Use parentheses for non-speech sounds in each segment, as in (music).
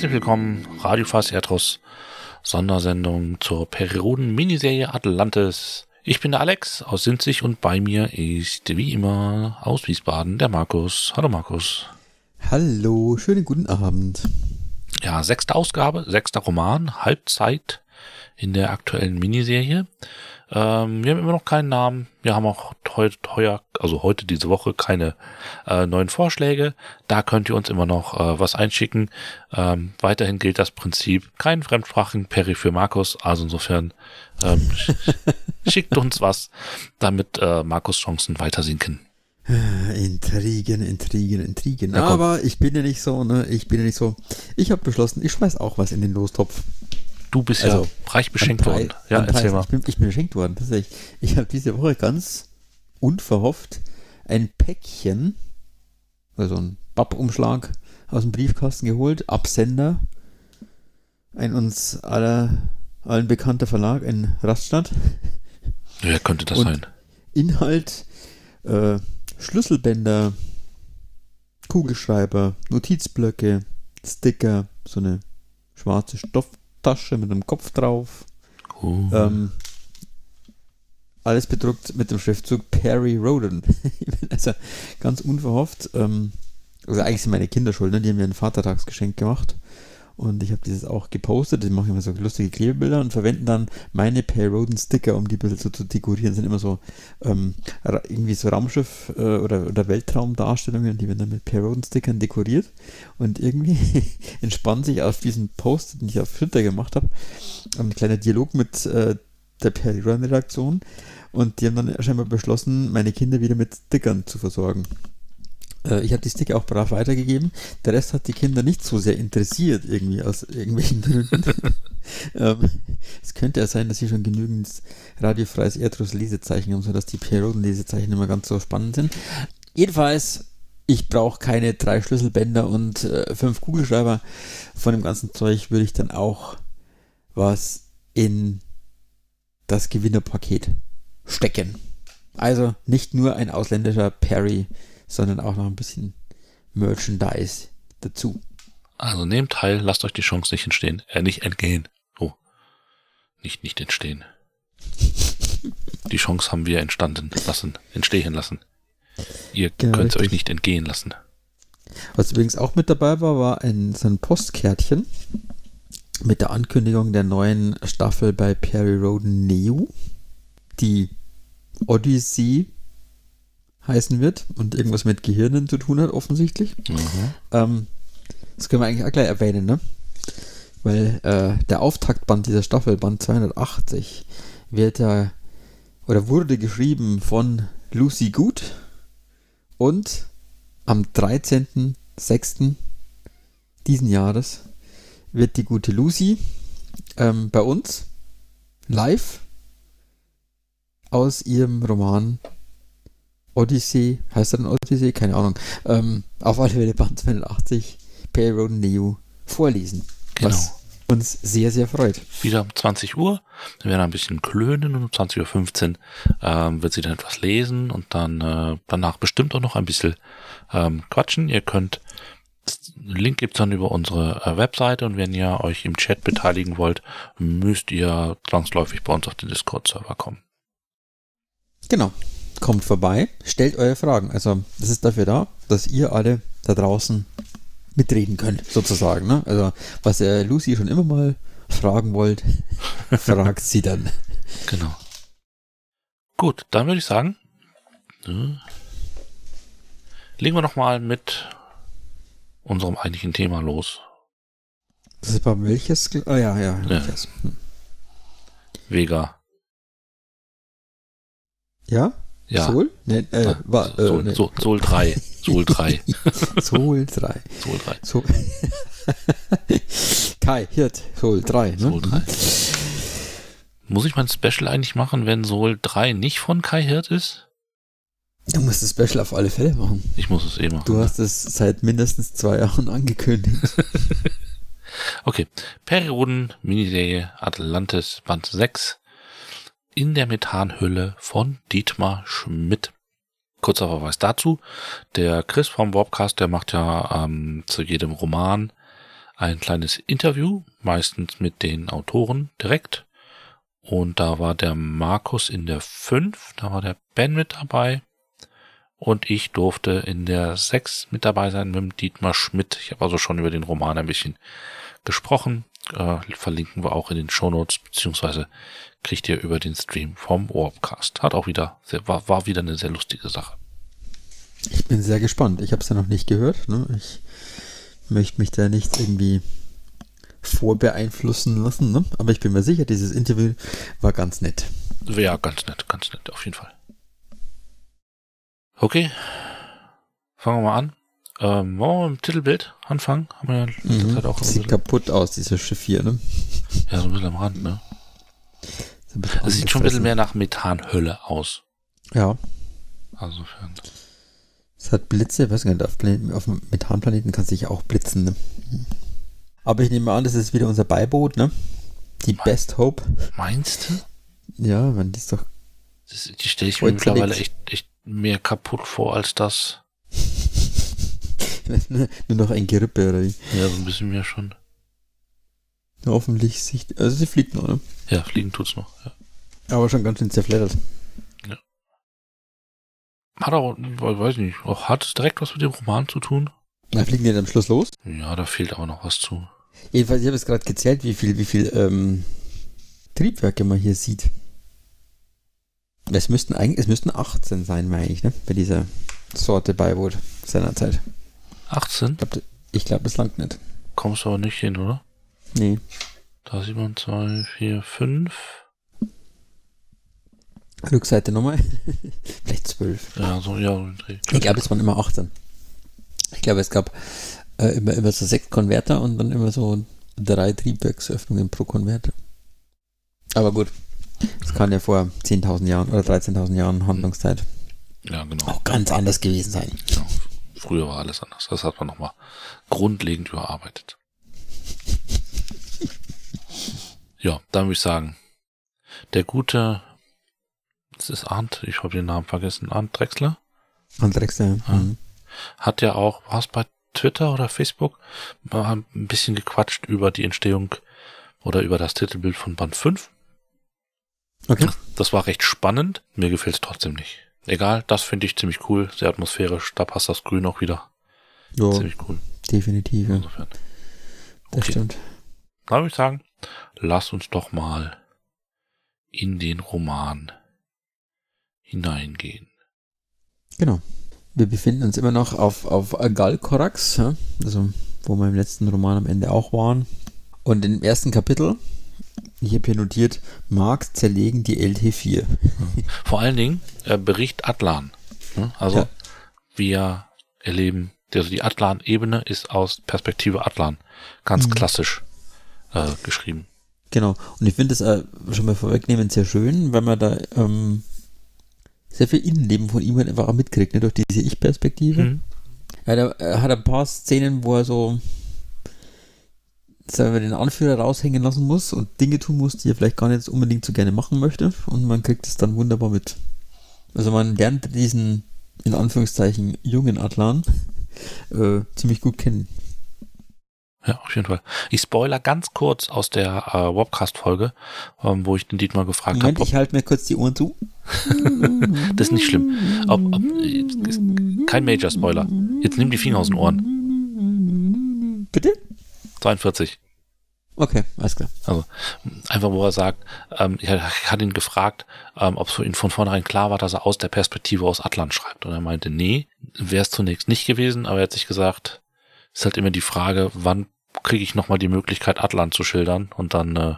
Herzlich willkommen, Radio Fast Erdros, Sondersendung zur Perioden-Miniserie Atlantis. Ich bin der Alex aus Sinzig und bei mir ist wie immer aus Wiesbaden der Markus. Hallo Markus. Hallo, schönen guten Abend. Ja, sechste Ausgabe, sechster Roman, Halbzeit in der aktuellen Miniserie. Ähm, wir haben immer noch keinen Namen. Wir haben auch heute, teuer, also heute diese Woche keine äh, neuen Vorschläge. Da könnt ihr uns immer noch äh, was einschicken. Ähm, weiterhin gilt das Prinzip, kein fremdsprachigen Peri für Markus. Also insofern ähm, (laughs) schickt uns was, damit äh, Markus Chancen weiter sinken. Intrigen, Intrigen, Intrigen. Ja, Aber ich bin ja nicht so, ne? Ich bin ja nicht so. Ich habe beschlossen, ich schmeiß auch was in den Lostopf. Du bist also, ja reich beschenkt worden. Ja, erzähl mal. Ich bin, ich bin beschenkt worden, tatsächlich. Ich habe diese Woche ganz unverhofft ein Päckchen, also ein Pappumschlag aus dem Briefkasten geholt, Absender, ein uns aller, allen bekannter Verlag in Raststadt. Wer könnte das Und sein? Inhalt, äh, Schlüsselbänder, Kugelschreiber, Notizblöcke, Sticker, so eine schwarze Stoff, Tasche mit einem Kopf drauf. Cool. Ähm, alles bedruckt mit dem Schriftzug Perry Roden. (laughs) also ganz unverhofft. Ähm, also eigentlich sind meine Kinder schuld, ne? die haben mir ein Vatertagsgeschenk gemacht. Und ich habe dieses auch gepostet. Die machen immer so lustige Klebebilder und verwenden dann meine Perry Roden Sticker, um die ein bisschen so zu dekorieren. Das sind immer so ähm, irgendwie so Raumschiff- äh, oder, oder Weltraumdarstellungen, die werden dann mit Perry Roden Stickern dekoriert. Und irgendwie (laughs) entspannt sich aus diesem Post, den ich auf Twitter gemacht habe, ein kleiner Dialog mit äh, der Perry Roden Redaktion. Und die haben dann scheinbar beschlossen, meine Kinder wieder mit Stickern zu versorgen. Äh, ich habe die Sticker auch brav weitergegeben. Der Rest hat die Kinder nicht so sehr interessiert, irgendwie aus irgendwelchen (laughs) Gründen. ähm, es könnte ja sein, dass sie schon genügend radiofreies Erdruss-Lesezeichen haben, sodass die Perioden-Lesezeichen immer ganz so spannend sind. Jedenfalls, ich brauche keine drei Schlüsselbänder und äh, fünf Kugelschreiber. Von dem ganzen Zeug würde ich dann auch was in das Gewinnerpaket stecken. Also nicht nur ein ausländischer Perry sondern auch noch ein bisschen Merchandise dazu. Also nehmt teil, lasst euch die Chance nicht entstehen, äh, nicht entgehen. Oh, nicht, nicht entstehen. die Chance haben wir entstanden lassen, entstehen lassen. Ihr genau, könnt es euch nicht entgehen lassen. Was übrigens auch mit dabei war, war ein, so ein Postkärtchen mit der Ankündigung der neuen Staffel bei Perry Roden Neo. Die Odyssey heißen wird und irgendwas mit Gehirnen zu tun hat, offensichtlich. Mhm. Ähm, das können wir eigentlich auch gleich erwähnen, ne? Weil äh, der Auftaktband dieser Staffel, Band 280, wird ja oder wurde geschrieben von Lucy Good und am 13.06. diesen Jahres wird die gute Lucy ähm, bei uns live aus ihrem Roman Odyssey, heißt er dann Odyssey? Keine Ahnung. Ähm, auf alle Fälle Band 82, Payroll Neo vorlesen. Genau. Was uns sehr, sehr freut. Wieder um 20 Uhr. Dann werden wir ein bisschen klönen und um 20.15 Uhr ähm, wird sie dann etwas lesen und dann äh, danach bestimmt auch noch ein bisschen ähm, quatschen. Ihr könnt Link gibt's dann über unsere äh, Webseite und wenn ihr euch im Chat beteiligen wollt, müsst ihr zwangsläufig bei uns auf den Discord-Server kommen. Genau kommt vorbei, stellt eure Fragen. Also das ist dafür da, dass ihr alle da draußen mitreden könnt, sozusagen. Ne? Also was ihr Lucy schon immer mal fragen wollt, (laughs) fragt sie dann. Genau. Gut, dann würde ich sagen, äh, legen wir noch mal mit unserem eigentlichen Thema los. Das ist bei welches? Oh ja, ja, ja. Hm. Vega. Ja? Ja. Sol? Nee, äh, war, äh, Sol, nee. Sol, Sol 3. Sol 3. Sol 3. Sol 3. So. (laughs) Kai, Hirt, Sol 3. Ne? Sol 3. Muss ich mein Special eigentlich machen, wenn Sol 3 nicht von Kai Hirt ist? Du musst das Special auf alle Fälle machen. Ich muss es eh machen. Du hast es seit mindestens zwei Jahren angekündigt. (laughs) (laughs) Okay. Perioden, Miniserie Atlantis Band 6 in der Methanhülle von Dietmar Schmidt. Kurzer Verweis dazu. Der Chris vom Warpcast, der macht ja ähm, zu jedem Roman ein kleines Interview, meistens mit den Autoren direkt. Und da war der Markus in der 5, da war der Ben mit dabei. Und ich durfte in der 6 mit dabei sein mit dem Dietmar Schmidt. Ich habe also schon über den Roman ein bisschen gesprochen. Äh, verlinken wir auch in den Shownotes, beziehungsweise kriegt ihr über den Stream vom Warpcast. Hat auch wieder, sehr, war, war wieder eine sehr lustige Sache. Ich bin sehr gespannt. Ich habe es ja noch nicht gehört. Ne? Ich möchte mich da nicht irgendwie vorbeeinflussen lassen. Ne? Aber ich bin mir sicher, dieses Interview war ganz nett. Ja, ganz nett, ganz nett, auf jeden Fall. Okay, fangen wir mal an. Ähm, wollen wir mit dem Titelbild anfangen? Haben wir ja Mhm. Zeit auch Sieht kaputt aus, dieses Schiff hier. Ne? ja, so ein bisschen am Rand, ne? Es sieht schon ein bisschen mehr nach Methanhölle aus. Ja, Also, insofern. es hat Blitze. Ich weiß gar nicht, auf, Plan- auf dem Methanplaneten kann es sich auch blitzen. Ne? Aber ich nehme an, das ist wieder unser Beiboot. Ne? Die Best Hope. Meinst du? Ja, man, die ist doch Das, die stelle ich mir mittlerweile echt, echt mehr kaputt vor als das. (laughs) nur noch ein Gerippe oder wie. Ja, so ein bisschen mehr schon. Hoffentlich sich. Also sie fliegt noch, ne? Ja, fliegen tut's noch. Ja. Aber schon ganz schön zerfleddert. Hat auch, weiß nicht, auch hat es direkt was mit dem Roman zu tun? Na, fliegen die dann am Schluss los? Ja, da fehlt aber noch was zu. Jedenfalls, ich habe jetzt gerade gezählt, wie viel, wie viel ähm, Triebwerke man hier sieht. Es müssten eigentlich, es müssten 18 sein, meine ich, ne? Bei dieser Sorte Beiboot seinerzeit. 18? Ich glaube, das langt nicht. Kommst du aber nicht hin, oder? Nee. Da sieht man zwei, vier, fünf. Rückseite nochmal. (laughs) Vielleicht 12. Ja, so, ja, so ein Dreh. Ich glaube, es waren immer 18. Ich glaube, es gab äh, immer, immer so sechs Konverter und dann immer so drei Triebwerksöffnungen pro Konverter. Aber gut. Das kann ja vor 10.000 Jahren oder 13.000 Jahren Handlungszeit Ja, genau. auch ganz anders gewesen sein. Ja, früher war alles anders. Das hat man nochmal grundlegend überarbeitet. Ja, dann würde ich sagen, der gute, das ist Arndt, ich habe den Namen vergessen, Arndt Drexler, Andrexler. Ah. Mhm. hat ja auch, war es bei Twitter oder Facebook, haben ein bisschen gequatscht über die Entstehung oder über das Titelbild von Band 5. Okay. Das war recht spannend, mir gefällt es trotzdem nicht. Egal, das finde ich ziemlich cool, sehr atmosphärisch, da passt das Grün auch wieder. Ja, Ziemlich cool. definitiv. Ja. Insofern. Das Okay. stimmt. Dann würde ich sagen, lass uns doch mal in den Roman hineingehen. Genau. Wir befinden uns immer noch auf, auf Galkorax, also wo wir im letzten Roman am Ende auch waren. Und im ersten Kapitel, ich habe hier notiert, Marx zerlegen die LT4. (laughs) Vor allen Dingen äh, Bericht Atlan. Ne? Also Ja. wir erleben, also die Atlan-Ebene ist aus Perspektive Atlan ganz Mhm. klassisch äh, geschrieben. Genau. Und ich finde es äh, schon mal vorwegnehmen sehr schön, weil man da ähm, sehr viel Innenleben von ihm halt einfach auch mitkriegt, ne? durch diese Ich-Perspektive. Mhm. Ja, er hat ein paar Szenen, wo er so sagen wir, den Anführer raushängen lassen muss und Dinge tun muss, die er vielleicht gar nicht unbedingt so gerne machen möchte. Und man kriegt es dann wunderbar mit. Also man lernt diesen, in Anführungszeichen, jungen Atlan (laughs) äh, ziemlich gut kennen. Ja, auf jeden Fall. Ich spoiler ganz kurz aus der äh, Webcast-Folge, ähm, wo ich den Dietmar gefragt habe, ich halte mir kurz die Ohren zu. (laughs) das ist nicht schlimm. Ob, ob, kein Major-Spoiler. Jetzt nimm die Finger aus den Ohren. Bitte? 42. Okay, alles klar. Also einfach, wo er sagt, ähm, ich hatte ihn gefragt, ähm, ob es für ihn von vornherein klar war, dass er aus der Perspektive aus Atlant schreibt. Und er meinte, nee, wäre es zunächst nicht gewesen, aber er hat sich gesagt, ist halt immer die Frage, wann kriege ich nochmal die Möglichkeit, Atlant zu schildern und dann, äh,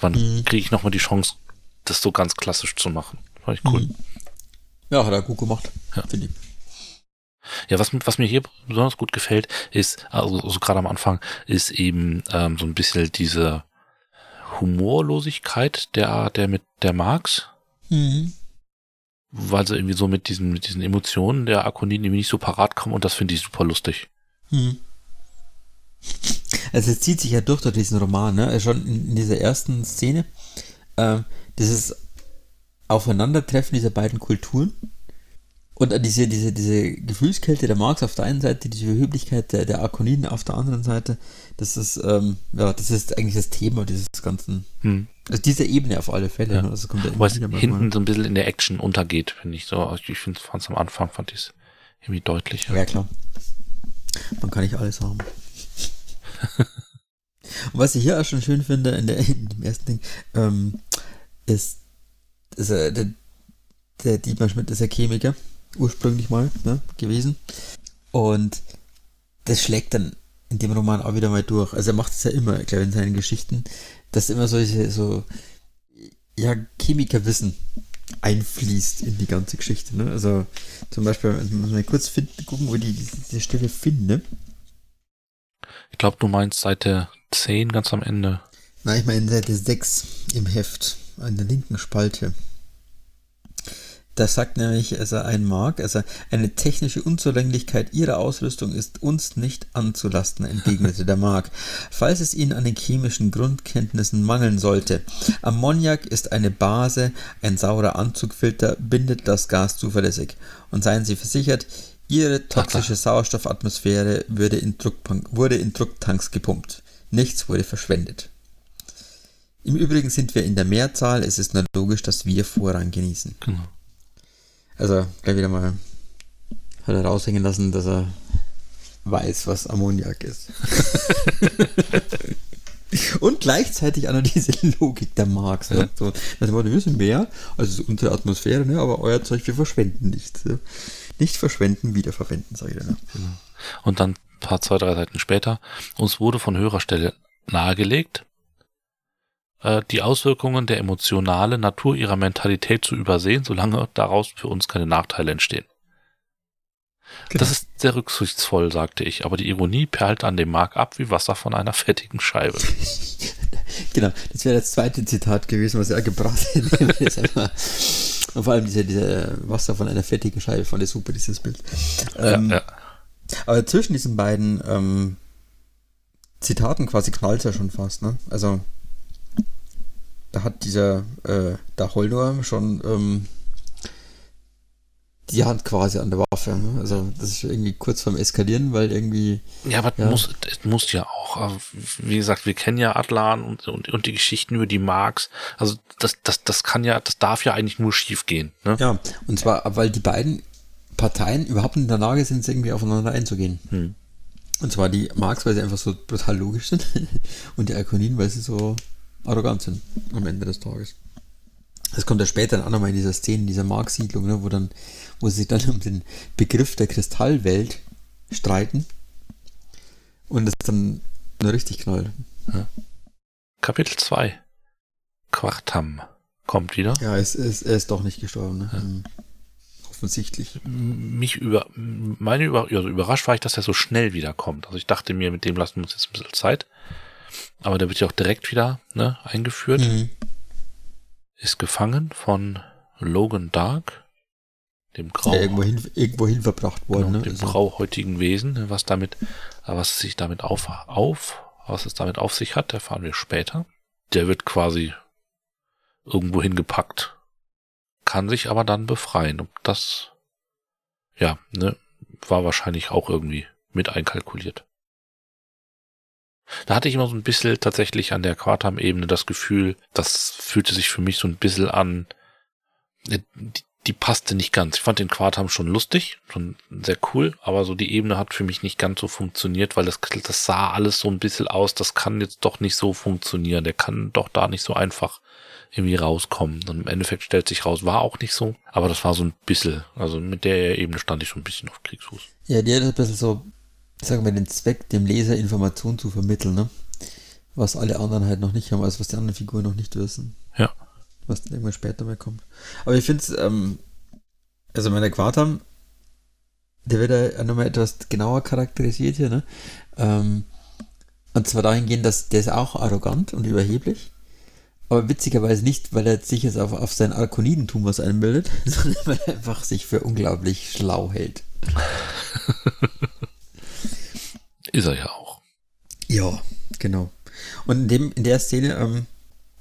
wann Mhm. kriege ich nochmal die Chance, das so ganz klassisch zu machen. Fand ich cool. Mhm. Ja, hat er gut gemacht, Ja. finde ich. Ja, was, was mir hier besonders gut gefällt, ist, also, also gerade am Anfang, ist eben ähm, so ein bisschen diese Humorlosigkeit der, der mit der Marx, Mhm. weil sie irgendwie so mit diesen, mit diesen Emotionen der Akoniden irgendwie nicht so parat kommen und das finde ich super lustig. Mhm. Also es zieht sich ja durch durch diesen Roman, ne? Schon in, in dieser ersten Szene. Ähm, dieses Aufeinandertreffen dieser beiden Kulturen und an diese, diese, diese Gefühlskälte der Marx auf der einen Seite, diese Überheblichkeit der, der Akoniden auf der anderen Seite, das ist, ähm, ja, das ist eigentlich das Thema dieses ganzen, Hm. also dieser Ebene auf alle Fälle. Ja. Ne? Also kommt ja mal hinten so ein bisschen in der Action untergeht, finde ich so. Also Ich finde es am Anfang fand ich es irgendwie deutlicher. Ja, klar. Man kann nicht alles haben. (laughs) Und was ich hier auch schon schön finde, in, der, in dem ersten Ding, ähm, ist, ist äh, der, der Dietmar Schmidt ist ja Chemiker, ursprünglich mal ne, gewesen. Und das schlägt dann in dem Roman auch wieder mal durch. Also er macht es ja immer, ich glaube, in seinen Geschichten, dass immer solche, so, ja, Chemikerwissen einfließt in die ganze Geschichte. Ne? Also zum Beispiel, also muss man kurz finden, gucken, wo die diese, Stelle finde. Ich glaube, du meinst Seite 10 ganz am Ende. Nein, ich meine Seite 6 im Heft, an der linken Spalte. Da sagt nämlich also ein Mark, also eine technische Unzulänglichkeit ihrer Ausrüstung ist uns nicht anzulasten, entgegnete der Mark. Falls es ihnen an den chemischen Grundkenntnissen mangeln sollte. Ammoniak ist eine Base, ein saurer Anzugfilter bindet das Gas zuverlässig. Und seien Sie versichert, Ihre toxische Sauerstoffatmosphäre würde in, wurde in Drucktanks gepumpt. Nichts wurde verschwendet. Im Übrigen sind wir in der Mehrzahl, es ist nur logisch, dass wir Vorrang genießen. Genau. Also gleich wieder mal hat er raushängen lassen, dass er weiß, was Ammoniak ist. (laughs) Und gleichzeitig auch noch diese Logik der Marx. Ne? Ja. So, also wir wissen mehr, also es ist unsere Atmosphäre, ne? aber euer Zeug, wir verschwenden nichts. Ja? Nicht verschwenden, wiederverwenden, sage ich dann. Ne? Und dann ein paar, zwei, drei Seiten später, uns wurde von höherer Stelle nahegelegt, die Auswirkungen der emotionalen Natur ihrer Mentalität zu übersehen, solange daraus für uns keine Nachteile entstehen. Das ist sehr rücksichtsvoll, sagte ich, aber die Ironie perlt an dem Mark ab wie Wasser von einer fettigen Scheibe. (laughs) Genau, das wäre das zweite Zitat gewesen, was er gebracht hätte. (laughs) Und vor allem diese, diese Wasser von einer fettigen Scheibe, fand ich super, dieses Bild. Ähm, ja, ja. Aber zwischen diesen beiden ähm, Zitaten quasi knallt ja schon fast, ne? Also, da hat dieser, äh, der Holdor schon ähm, die Hand quasi an der Waffe. Ne? Also, das ist irgendwie kurz vorm Eskalieren, weil irgendwie. Ja, aber Ja. Muss, es muss ja auch, also, wie gesagt, wir kennen ja Atlan und, und, und die Geschichten über die Marx. Also das, das, das kann ja, das darf ja eigentlich nur schief gehen. Ne? Ja, und zwar, weil die beiden Parteien überhaupt nicht in der Lage sind, irgendwie aufeinander einzugehen. Hm. Und zwar die Marx, weil sie einfach so brutal logisch sind (laughs) und die Alkonin, weil sie so arrogant sind am Ende des Tages. Das kommt ja später dann auch nochmal in dieser Szene, in dieser Marx-Siedlung, ne, wo dann, wo sie sich dann (laughs) um den Begriff der Kristallwelt streiten und es dann nur richtig knallt. Kapitel 2. Quartam kommt wieder. Ja, es, es, er ist doch nicht gestorben, ne? Hm. Offensichtlich. Mich über, meine über, also überrascht war ich, dass er so schnell wiederkommt. Also ich dachte mir, mit dem lassen wir uns jetzt ein bisschen Zeit. Aber der wird ja auch direkt wieder ne, eingeführt. Mhm. Ist gefangen von Logan Dark, dem Grau. Ja, irgendwo, hin, irgendwo hin verbracht worden, Genau, ne? dem Also- grauhäutigen Wesen, ne, was damit, was sich damit auf, auf, was es damit auf sich hat, erfahren wir später. Der wird quasi irgendwo hingepackt, kann sich aber dann befreien. Und das, ja, ne, war wahrscheinlich auch irgendwie mit einkalkuliert. Da hatte ich immer so ein bisschen tatsächlich an der Quartam-Ebene das Gefühl, das fühlte sich für mich so ein bisschen an, äh, die, die passte nicht ganz. Ich fand den Quartam schon lustig, schon sehr cool, aber so die Ebene hat für mich nicht ganz so funktioniert, weil das, das sah alles so ein bisschen aus, das kann jetzt doch nicht so funktionieren, der kann doch da nicht so einfach irgendwie rauskommen. Und im Endeffekt stellt sich raus, war auch nicht so, aber das war so ein bisschen, also mit der Ebene stand ich schon ein bisschen auf Kriegsfuß. Ja, die hat ein bisschen so, sagen wir, den Zweck, dem Leser Informationen zu vermitteln, ne? Was alle anderen halt noch nicht haben, also was die anderen Figuren noch nicht wissen. Ja. was dann irgendwann später mal kommt. Aber ich finde es, ähm, also meine Quartam, der wird ja nochmal etwas genauer charakterisiert hier, ne? Ähm, und zwar dahingehend, dass der ist auch arrogant und überheblich. Aber witzigerweise nicht, weil er sich jetzt auf, auf sein Arkonidentum was einbildet, (laughs) sondern weil er einfach sich für unglaublich schlau hält. (laughs) ist er ja auch. Ja, genau. Und in, dem, in der Szene ähm,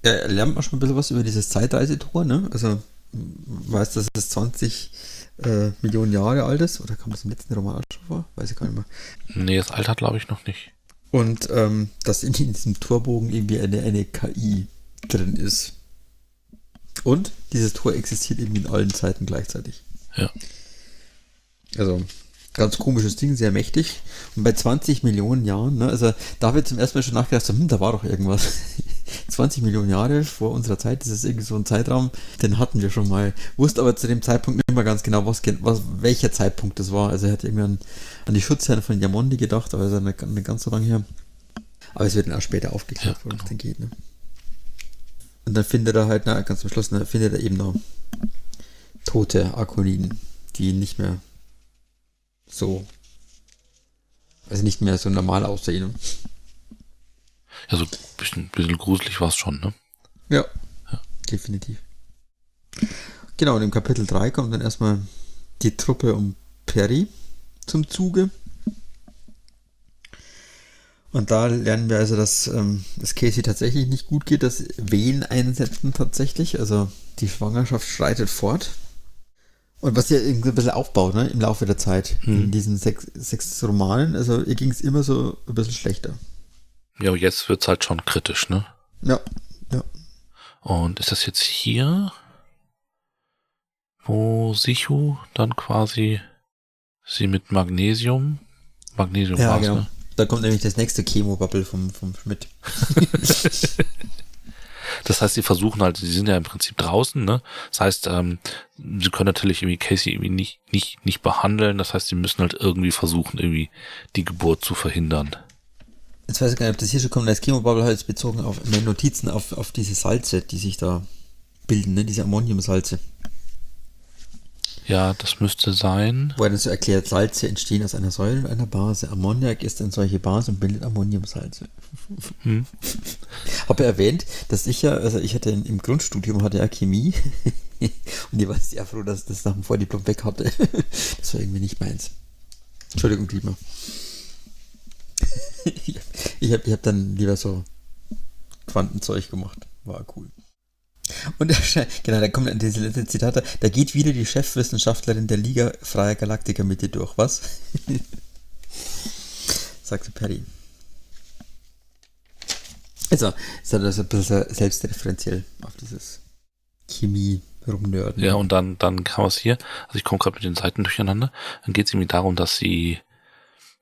ja, lernt man schon ein bisschen was über dieses Zeitreisetor, ne? Also weiß, dass es 20 äh, Millionen Jahre alt ist, oder kam das im letzten Roman schon vor? Weiß ich gar nicht mehr. Nee, das Alter glaube ich noch nicht. Und ähm, dass in diesem Torbogen irgendwie eine, eine KI drin ist. Und dieses Tor existiert eben in allen Zeiten gleichzeitig. Ja. Also, ganz komisches Ding, sehr mächtig. Und bei 20 Millionen Jahren, ne, also da ich zum ersten Mal schon nachgedacht, so, hm, da war doch irgendwas. (laughs) 20 Millionen Jahre vor unserer Zeit, das ist irgendwie so ein Zeitraum, den hatten wir schon mal. Wusste aber zu dem Zeitpunkt nicht mehr ganz genau, was, was welcher Zeitpunkt das war. Also er hat irgendwie an, die Schutzherren von Yamondi gedacht, aber ist eine, eine ganz so lange her. Aber es wird dann auch später aufgeklärt, ja, worum es genau. denn geht. Ne? Und dann findet er halt, na, ganz am Schluss, ne, findet er eben noch tote Akoniden, die nicht mehr so, also nicht mehr so normal aussehen. Ja, so ein bisschen, bisschen gruselig war es schon, ne? Ja, ja, definitiv. Genau, und im Kapitel 3 kommt dann erstmal die Truppe um Perry zum Zuge. Und da lernen wir also, dass ähm, es Casey tatsächlich nicht gut geht, dass Wehen einsetzen tatsächlich. Also die Schwangerschaft schreitet fort. Und was irgendwie ein bisschen aufbaut, ne, im Laufe der Zeit, hm. in diesen sechs, sechs Romanen. Also ihr ging es immer so ein bisschen schlechter. Ja, jetzt wird es halt schon kritisch, ne? Ja, ja. Und ist das jetzt hier, wo Sichu dann quasi sie mit Magnesium, Magnesium ja, genau. ne? Da kommt nämlich das nächste Chemo-Bubble vom, vom Schmidt. (laughs) das heißt, sie versuchen halt, sie sind ja im Prinzip draußen, ne? Das heißt, ähm, sie können natürlich irgendwie Casey irgendwie nicht, nicht, nicht behandeln. Das heißt, sie müssen halt irgendwie versuchen, irgendwie die Geburt zu verhindern. Jetzt weiß ich gar nicht, ob das hier schon kommt, als Chemo-Bubble halt bezogen auf meine Notizen auf, auf diese Salze, die sich da bilden, ne? Diese Ammoniumsalze. Ja, das müsste sein. Wo er dann so erklärt, Salze entstehen aus einer Säure und einer Base. Ammoniak ist eine solche Base und bildet Ammoniumsalze. Hm. (laughs) Habe erwähnt, dass ich ja, also ich hatte im Grundstudium hatte ja Chemie (laughs) und ich war sehr froh, dass ich das nach dem Vordiplom weg hatte. (laughs) Das war irgendwie nicht meins. Entschuldigung, Klima. Ich habe ich hab dann lieber so Quantenzeug gemacht. War cool. Und der, genau, da kommt diese letzte Zitate. Da geht wieder die Chefwissenschaftlerin der Liga Freier Galaktiker mit dir durch, was? (laughs) Sagte Perry. Also, ist also ein bisschen selbstreferenziell auf dieses Chemie rumnörden. Ja, und dann, dann kam es hier, also ich komme gerade mit den Seiten durcheinander, dann geht es irgendwie darum, dass sie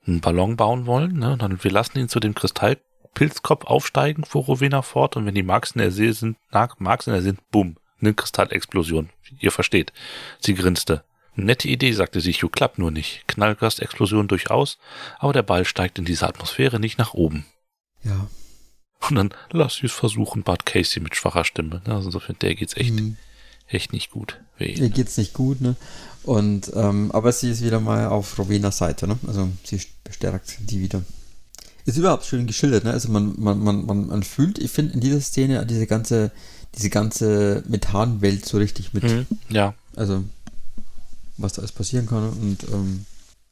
einen Ballon bauen wollen, ne? Und dann wir lassen ihn zu dem Kristall Pilzkopf aufsteigen, fuhr Rowena fort, und wenn die Marks in der See sind, Marks in der sind, bumm, eine Kristallexplosion. Ihr versteht. Sie grinste. Nette Idee, sagte sie, Sichu, klappt nur nicht. Knallgastexplosion durchaus, aber der Ball steigt in diese Atmosphäre nicht nach oben. Ja. Und dann lass sie es versuchen, bat Casey mit schwacher Stimme. Also insofern, der geht's echt, mhm. echt nicht gut. Ihr geht's nicht gut, ne? Und, ähm, aber sie ist wieder mal auf Rowenas Seite, ne? Also sie bestärkt die wieder. Ist überhaupt schön geschildert, ne? Also man, man, man, man, man fühlt, ich finde, in dieser Szene diese ganze, diese ganze Methanwelt so richtig mit. Mhm, ja. Also, was da alles passieren kann. Und, ähm,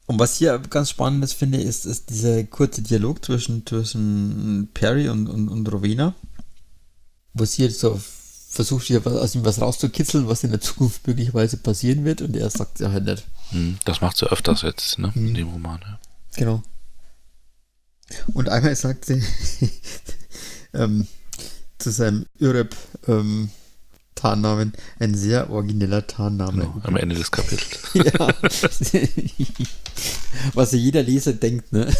und was hier ganz spannend ist, finde ist, ist dieser kurze Dialog zwischen, zwischen Perry und, und, und Rowena, wo sie jetzt so versucht, hier aus ihm was rauszukitzeln, was in der Zukunft möglicherweise passieren wird, und er sagt ja halt nicht. Mhm, das macht sie öfters jetzt, ne? In mhm. dem Roman, ja. Genau. Und einmal sagt sie (laughs) ähm, zu seinem Ürep ähm, Tarnnamen ein sehr origineller Tarnname. Genau, am Ende des Kapitels. (laughs) ja. (laughs) Was jeder Leser denkt, ne?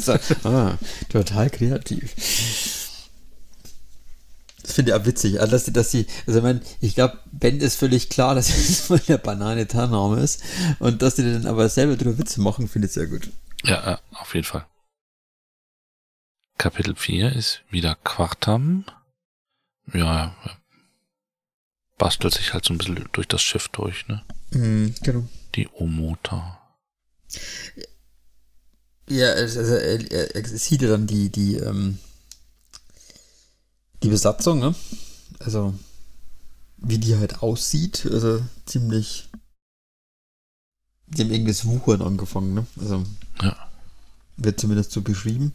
so, ah, total kreativ. Das finde ich auch witzig. Also, dass sie, dass sie, also ich meine, ich glaube, Ben ist völlig klar, dass es von der Banane Tarnname ist. Und dass sie dann aber selber drüber Witze machen, finde ich sehr gut. Ja, auf jeden Fall. Kapitel 4 ist wieder Quartam. Ja, bastelt sich halt so ein bisschen durch das Schiff durch, ne? Mhm, genau. Die Omota. Ja, also er, er, er sieht ja dann die, die, ähm, die Besatzung, ne? Also, wie die halt aussieht, also ziemlich. Die haben irgendwas Wuchern angefangen, ne? Also, Ja. wird zumindest so beschrieben.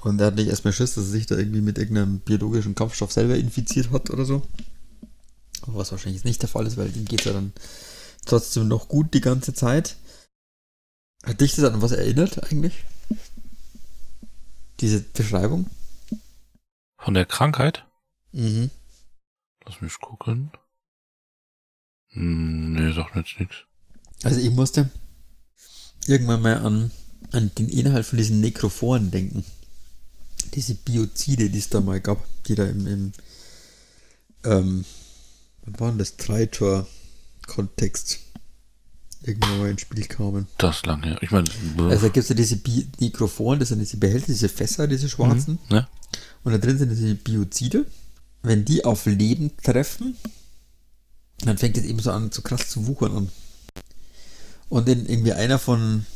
Und er hat nicht erstmal Schiss, dass er sich da irgendwie mit irgendeinem biologischen Kampfstoff selber infiziert hat oder so. Was wahrscheinlich jetzt nicht der Fall ist, weil ihm geht es ja dann trotzdem noch gut die ganze Zeit. Hat dich das an was erinnert eigentlich? Diese Beschreibung? Von der Krankheit? Mhm. Lass mich gucken. Hm, nee, sagt mir jetzt nichts. Also ich musste irgendwann mal an, an den Inhalt von diesen Nekrophoren denken. Diese Biozide, die es da mal gab, die da im, im ähm, wann war denn das Dreitor-Kontext irgendwann mal ins Spiel kamen. Das ist lang her. Ich meine, Also da gibt es ja diese Bi Nekrophoren, das sind diese Behälter, diese Fässer, diese schwarzen. ne? Und da drin sind diese Biozide. Wenn die auf Leben treffen, dann fängt es eben so an, so krass zu wuchern an. Und in irgendwie einer von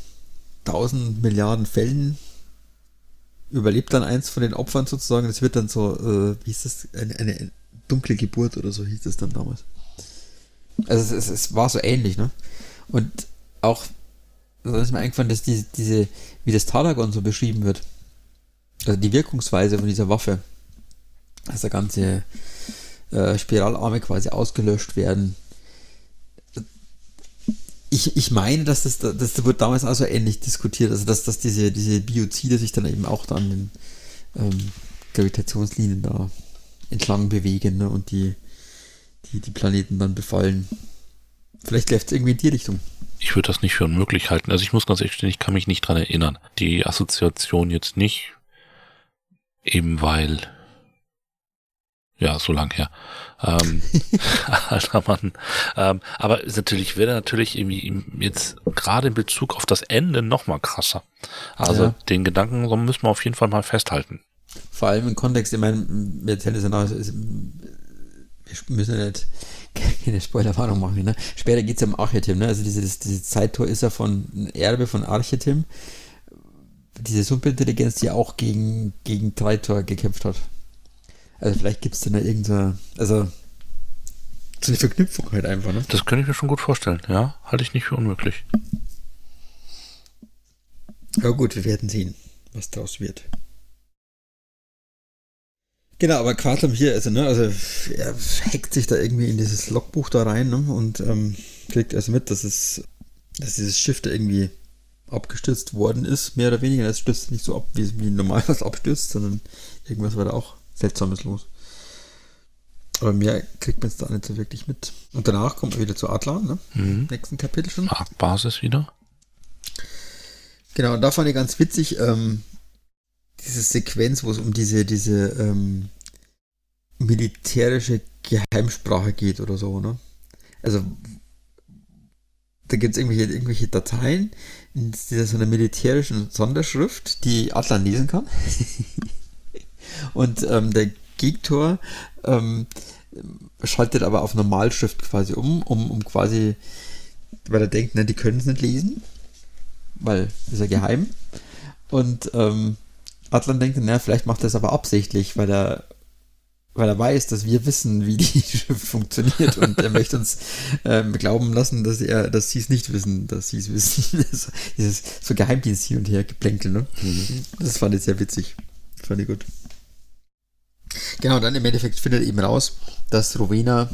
tausend Milliarden Fällen überlebt dann eins von den Opfern sozusagen. Das wird dann so, äh, wie hieß das, eine, eine dunkle Geburt oder so hieß es dann damals. Also es, es, es war so ähnlich, ne? Und auch, da ist mir eingefallen, dass die, diese, wie das Talagon so beschrieben wird. Also die Wirkungsweise von dieser Waffe. Dass da ganze äh, Spiralarme quasi ausgelöscht werden. Ich, ich meine, dass das, das wurde damals auch so ähnlich diskutiert, also dass, dass diese, diese Biozide sich dann eben auch an den ähm, Gravitationslinien da entlang bewegen ne, und die, die, die Planeten dann befallen. Vielleicht läuft es irgendwie in die Richtung. Ich würde das nicht für unmöglich halten. Also ich muss ganz ehrlich stehen, ich kann mich nicht dran erinnern. Die Assoziation jetzt nicht. Eben weil. Ja, so lang her. Ähm, (laughs) alter Mann. Ähm, aber ist natürlich wäre natürlich irgendwie jetzt gerade in Bezug auf das Ende noch mal krasser. Also Ja. den Gedanken so müssen wir auf jeden Fall mal festhalten. Vor allem im Kontext, ich meine, wir erzählen das ja noch, es- wir müssen ja nicht (laughs) keine Spoilerwarnung machen, ne? Später geht es ja um Archetyp, ne? Also dieses, dieses Zeittor ist ja von Erbe von Archetyp. Diese Superintelligenz, die auch gegen, gegen Treitor gekämpft hat. Also vielleicht gibt es dann da irgendeine, also so eine Verknüpfung halt einfach, ne? Das könnte ich mir schon gut vorstellen, ja. Halte ich nicht für unmöglich. Ja gut, wir werden sehen, was draus wird. Genau, aber Quartlam hier, also, ne, also er hackt sich da irgendwie in dieses Logbuch da rein ne, und ähm, kriegt also mit, dass es, dass dieses Schiff da irgendwie abgestürzt worden ist, mehr oder weniger. Es stürzt nicht so ab, wie, wie normal was abstürzt, sondern irgendwas war da auch Seltsames los. Aber mehr kriegt man es da nicht so wirklich mit. Und danach kommt er wieder zu Atlan, ne? Mhm. Nächsten Kapitel schon. Basis wieder. Genau, und da fand ich ganz witzig, ähm, diese Sequenz, wo es um diese, diese ähm, militärische Geheimsprache geht oder so, ne? Also, da gibt es irgendwelche, irgendwelche Dateien in dieser so einer militärischen Sonderschrift, die Atlan lesen kann. (laughs) und ähm, der Gegtor ähm, schaltet aber auf Normalschrift quasi um, um, um quasi, weil er denkt, ne, die können es nicht lesen weil ist ja geheim. Und ähm, Atlan denkt, na, vielleicht macht er es aber absichtlich, weil er, weil er weiß, dass wir wissen, wie die (laughs) Schrift funktioniert und er möchte uns ähm, glauben lassen, dass er, dass sie es nicht wissen, dass sie es wissen. (laughs) dieses so Geheimdienst hin und her geplänkel, ne? Das fand ich sehr witzig. Fand ich gut. Genau, dann im Endeffekt findet eben raus, dass Rowena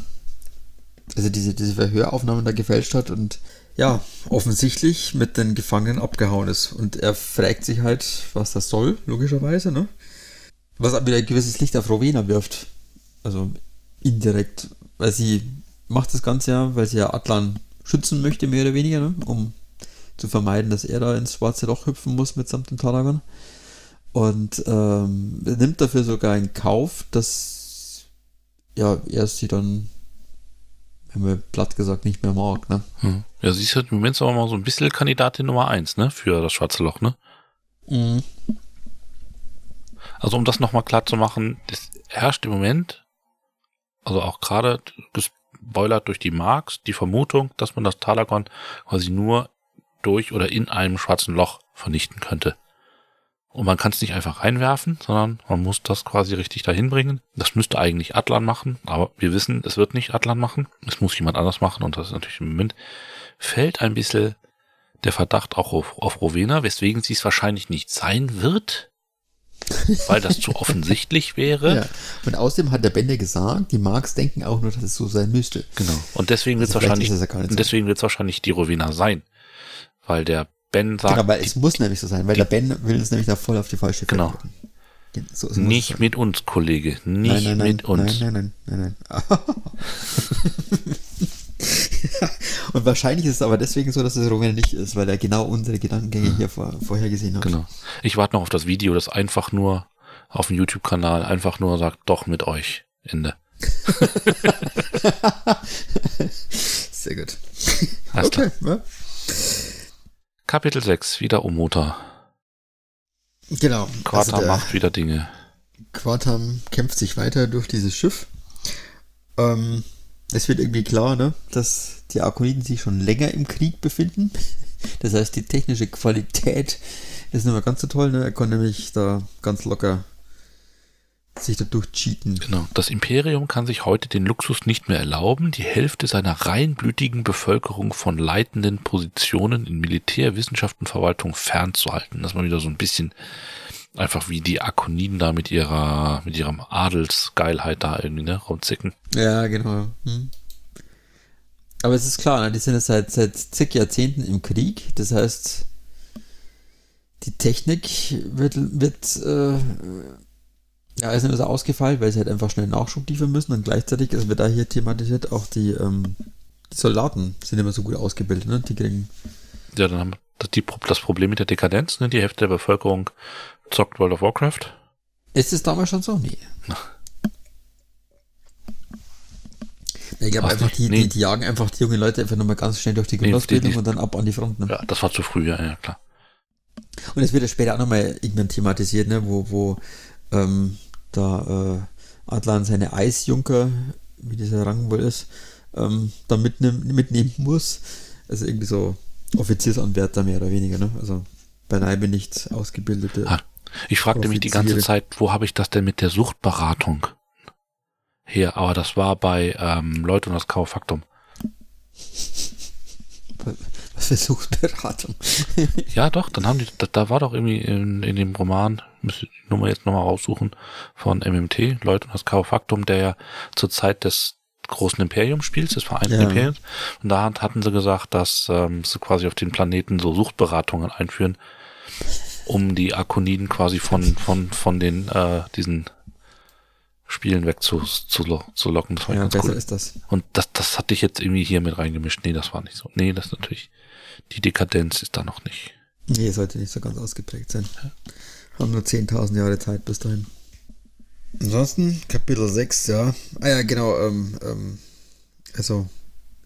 also diese, diese Verhöraufnahmen da gefälscht hat und ja, offensichtlich mit den Gefangenen abgehauen ist. Und er fragt sich halt, was das soll, logischerweise, ne? Was wieder ein gewisses Licht auf Rowena wirft. Also indirekt, weil sie macht das Ganze ja, weil sie ja Atlan schützen möchte, mehr oder weniger, ne? Um zu vermeiden, dass er da ins schwarze Loch hüpfen muss mitsamt dem Talagon. Und ähm, nimmt dafür sogar in Kauf, dass ja, er sie dann, wenn wir platt gesagt, nicht mehr mag, ne? Hm. Ja, sie ist halt im Moment aber mal so ein bisschen Kandidatin Nummer eins, ne? Für das schwarze Loch, ne? Mhm. Also um das nochmal klar zu machen, es herrscht im Moment, also auch gerade ges- Boiler durch die Marks die Vermutung, dass man das Talagon quasi nur durch oder in einem schwarzen Loch vernichten könnte. Und man kann es nicht einfach reinwerfen, sondern man muss das quasi richtig dahin bringen. Das müsste eigentlich Atlan machen, aber wir wissen, es wird nicht Atlan machen. Es muss jemand anders machen und das ist natürlich im Moment fällt ein bisschen der Verdacht auch auf, auf Rowena, weswegen sie es wahrscheinlich nicht sein wird, (laughs) weil das zu offensichtlich wäre. Ja. Und außerdem hat der Bände gesagt, die Marx denken auch nur, dass es so sein müsste. Genau. Und deswegen wird es also wahrscheinlich, ja deswegen wird es wahrscheinlich die Rowena sein, weil der Ben sagt. Genau, weil es muss nämlich so sein, weil der Ben will es nämlich da voll auf die falsche Fährte Genau. So, so nicht mit uns, Kollege. Nicht nein, nein, nein, mit uns. Nein, nein, nein, nein, nein. (laughs) Und wahrscheinlich ist es aber deswegen so, dass es Roman nicht ist, weil er genau unsere Gedankengänge hier vor, vorher gesehen hat. Genau. Ich warte noch auf das Video, das einfach nur auf dem YouTube-Kanal einfach nur sagt, doch mit euch. Ende. (laughs) Sehr gut. Alles okay. Ja. Kapitel 6, wieder Umota. Genau. Quartam also macht wieder Dinge. Quartam kämpft sich weiter durch dieses Schiff. Ähm, es wird irgendwie klar, ne, dass die Arkoniden sich schon länger im Krieg befinden. (laughs) Das heißt, die technische Qualität ist nicht mehr ganz so toll. Ne? Er kann nämlich da ganz locker sich dadurch cheaten. Genau. Das Imperium kann sich heute den Luxus nicht mehr erlauben, die Hälfte seiner reinblütigen Bevölkerung von leitenden Positionen in Militär, Wissenschaft und Verwaltung fernzuhalten. Dass man wieder so ein bisschen einfach wie die Akoniden da mit ihrer, mit ihrem Adelsgeilheit da irgendwie, ne, rumzicken. Ja, genau. Hm. Aber es ist klar, ne, die sind jetzt seit, seit zig Jahrzehnten im Krieg. Das heißt, die Technik wird, wird äh, ja, ist nicht so ausgefallen, weil sie halt einfach schnell Nachschub liefern müssen und gleichzeitig, also wird da hier thematisiert, auch die, ähm, die Soldaten sind immer so gut ausgebildet, ne? Die kriegen. Ja, dann haben wir die, das Problem mit der Dekadenz, ne? Die Hälfte der Bevölkerung zockt World of Warcraft. Ist es damals schon so? Nee. Ich glaube einfach, die, nee. die, die, jagen einfach die jungen Leute einfach nochmal ganz schnell durch die Grundausbildung nee, und dann ab an die Front. Ne? Ja, das war zu früh, ja, ja klar. Und es wird ja später auch nochmal irgendwann thematisiert, ne, wo, wo ähm, da äh, Adlan seine Eisjunker, wie dieser Rang wohl ist, ähm, da mitnehmen, mitnehmen muss. Also irgendwie so Offiziersanwärter mehr oder weniger, ne? Also beileibe nicht ausgebildete. Ah, ich fragte mich die ganze Zeit, wo habe ich das denn mit der Suchtberatung her? Aber das war bei ähm, Leute und das Kaufaktum. Was für Suchtberatung? ja, doch, dann haben die, da, da war doch irgendwie in, in dem Roman, müsste die Nummer jetzt nochmal raussuchen, von MMT, Leute und das der ja zur Zeit des großen Imperiumspiels, des Vereinten ja. Imperiums. Und da hatten sie gesagt, dass ähm, sie quasi auf den Planeten so Suchtberatungen einführen, um die Akoniden quasi von, von, von den, äh, diesen Spielen weg zu, zu, zu locken. Das war ja, besser cool. ist das. Und das, das hatte ich jetzt irgendwie hier mit reingemischt. Nee, das war nicht so. Nee, das ist natürlich, die Dekadenz ist da noch nicht. Nee, sollte nicht so ganz ausgeprägt sein. Ja. Haben nur 10.000 Jahre Zeit bis dahin. Ansonsten, Kapitel 6, ja. Ah ja, genau, ähm, ähm, also,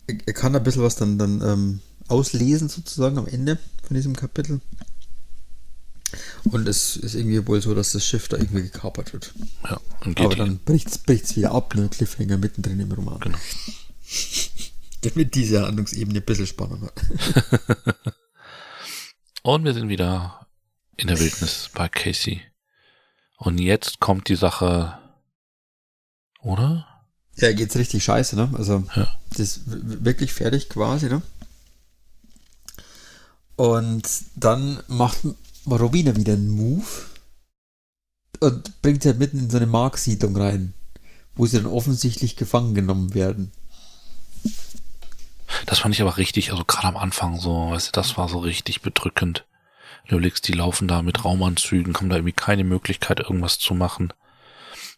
er kann ein bisschen was dann, dann ähm, auslesen sozusagen am Ende von diesem Kapitel. Und es ist irgendwie wohl so, dass das Schiff da irgendwie gekapert wird. Ja, und Aber dann bricht es wieder ab, ne? Cliffhanger mittendrin im Roman. Genau. (laughs) Damit diese Handlungsebene ein bisschen Spannung (laughs) hat. und wir sind wieder in der Wildnis bei Casey. Und jetzt kommt die Sache, oder? Ja, geht's richtig scheiße, ne? Also, ja. das ist wirklich fertig quasi, ne? Und dann macht Robina wieder einen Move und bringt sie halt mitten in so eine Marksiedlung rein, wo sie dann offensichtlich gefangen genommen werden. Das fand ich aber richtig, also gerade am Anfang so, weißt du, das war so richtig bedrückend. Legst, die laufen da mit Raumanzügen, haben da irgendwie keine Möglichkeit, irgendwas zu machen.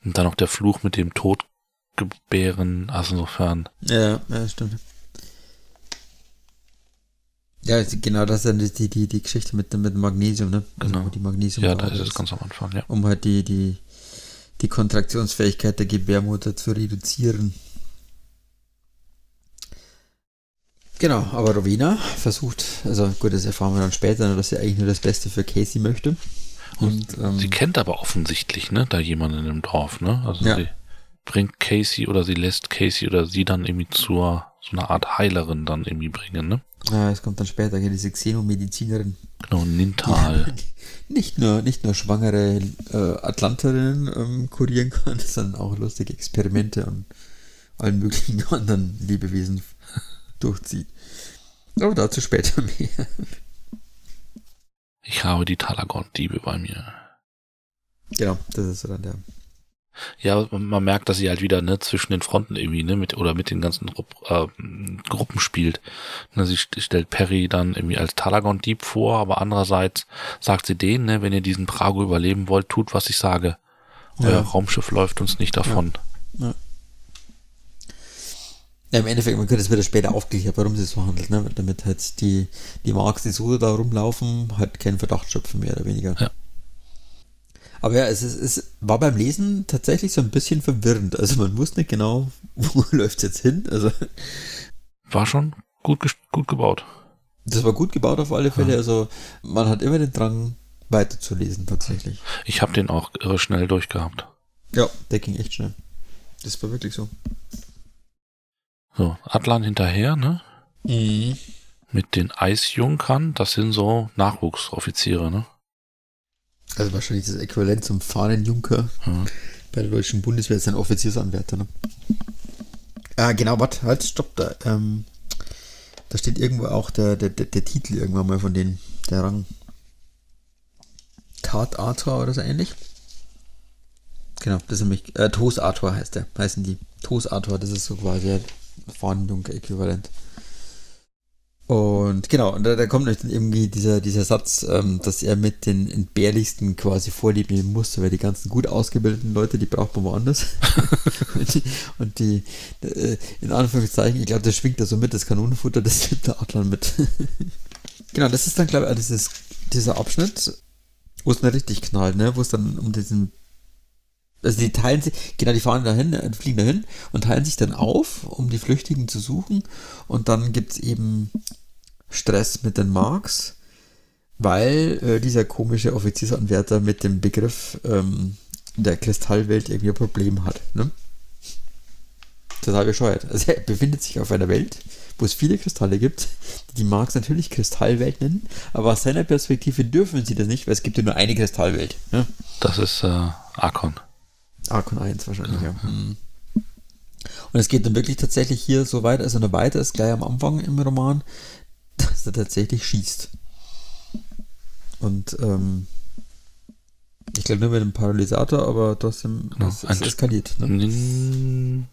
Und dann noch der Fluch mit dem Todgebären, also insofern. Ja, ja, stimmt. Ja, genau, das ist die, die, die Geschichte mit, mit Magnesium, ne? Also genau. die Magnesium ja, da ist es ganz am Anfang, ja. Um halt die, die, die Kontraktionsfähigkeit der Gebärmutter zu reduzieren. Genau, aber Rowena versucht, also gut, das erfahren wir dann später, dass sie eigentlich nur das Beste für Casey möchte. Und, Und ähm, sie kennt aber offensichtlich, ne, da jemanden im Dorf, ne? Also ja. sie bringt Casey oder sie lässt Casey oder sie dann irgendwie zur so einer Art Heilerin dann irgendwie bringen, ne? Ja, es kommt dann später hier diese Xenomedizinerin. Genau, Nintal. (laughs) nicht nur, nicht nur schwangere äh, Atlanterinnen ähm, kurieren kann, (laughs) sondern auch lustige Experimente an allen möglichen (laughs) anderen Lebewesen durchzieht. Aber dazu später (laughs) mehr. Ich habe die Talagon-Diebe bei mir. Genau, das ist so dann der ja, man merkt, dass sie halt wieder ne, zwischen den Fronten irgendwie, ne, mit oder mit den ganzen äh, Gruppen spielt. Ne, sie stellt Perry dann irgendwie als Talagon-Dieb vor, aber andererseits sagt sie denen, ne, wenn ihr diesen Prago überleben wollt, tut, was ich sage. Ja. Euer Raumschiff läuft uns nicht davon. Ja. ja. Ja, im Endeffekt, man könnte es wieder später aufklären, warum sie so handelt, ne? damit halt die, die Marks, die so da rumlaufen, halt keinen Verdacht schöpfen, mehr oder weniger. Ja. Aber ja, es, ist, es war beim Lesen tatsächlich so ein bisschen verwirrend. Also man wusste nicht genau, (laughs) wo läuft es jetzt hin. Also war schon gut, gut gebaut. Das war gut gebaut auf alle Fälle. Ja. Also man hat immer den Drang, weiterzulesen tatsächlich. Ich habe den auch irre schnell durchgehabt. Ja, der ging echt schnell. Das war wirklich so. So, Atlan hinterher, ne? Mhm. Mit den Eisjunkern, das sind so Nachwuchsoffiziere, ne? Also wahrscheinlich das Äquivalent zum Fahnenjunker. Mhm. Bei der deutschen Bundeswehr ist ein Offiziersanwärter. Ne? Ah, genau, warte, halt, stopp da. Ähm, da steht irgendwo auch der, der, der, der Titel irgendwann mal von denen, der Rang. Kart Arthur oder so ähnlich. Genau, das ist nämlich, äh, Toast Arthur heißt der, heißen die. Toast Arthur, das ist so quasi ein Fahnenjunker-Äquivalent. Und genau, und da, da kommt dann irgendwie dieser, dieser Satz, ähm, dass er mit den Entbehrlichsten quasi vorlieben muss, weil die ganzen gut ausgebildeten Leute, die braucht man woanders. (laughs) und die, und die äh, in Anführungszeichen, ich glaube, das schwingt da so mit, das Kanonenfutter, das nimmt der Adler mit. (laughs) genau, das ist dann, glaube ich, dieses, dieser Abschnitt, wo es dann richtig knallt, ne? wo es dann um diesen also die teilen sich, genau, die fahren dahin, äh, fliegen dahin und teilen sich dann auf, um die Flüchtigen zu suchen. Und dann gibt es eben Stress mit den Marks, weil äh, dieser komische Offiziersanwärter mit dem Begriff ähm, der Kristallwelt irgendwie ein Problem hat. Ne? Total bescheuert. Also er befindet sich auf einer Welt, wo es viele Kristalle gibt, die Marx natürlich Kristallwelt nennen, aber aus seiner Perspektive dürfen sie das nicht, weil es gibt ja nur eine Kristallwelt. Ne? Das ist äh, Arkon. Archon 1 wahrscheinlich, ja. Mhm. Und es geht dann wirklich tatsächlich hier so weit, also noch weiter ist gleich am Anfang im Roman, (laughs) dass er tatsächlich schießt. Und ähm, ich glaube nur mit dem Paralysator, aber trotzdem genau, es, es eskaliert. Ne?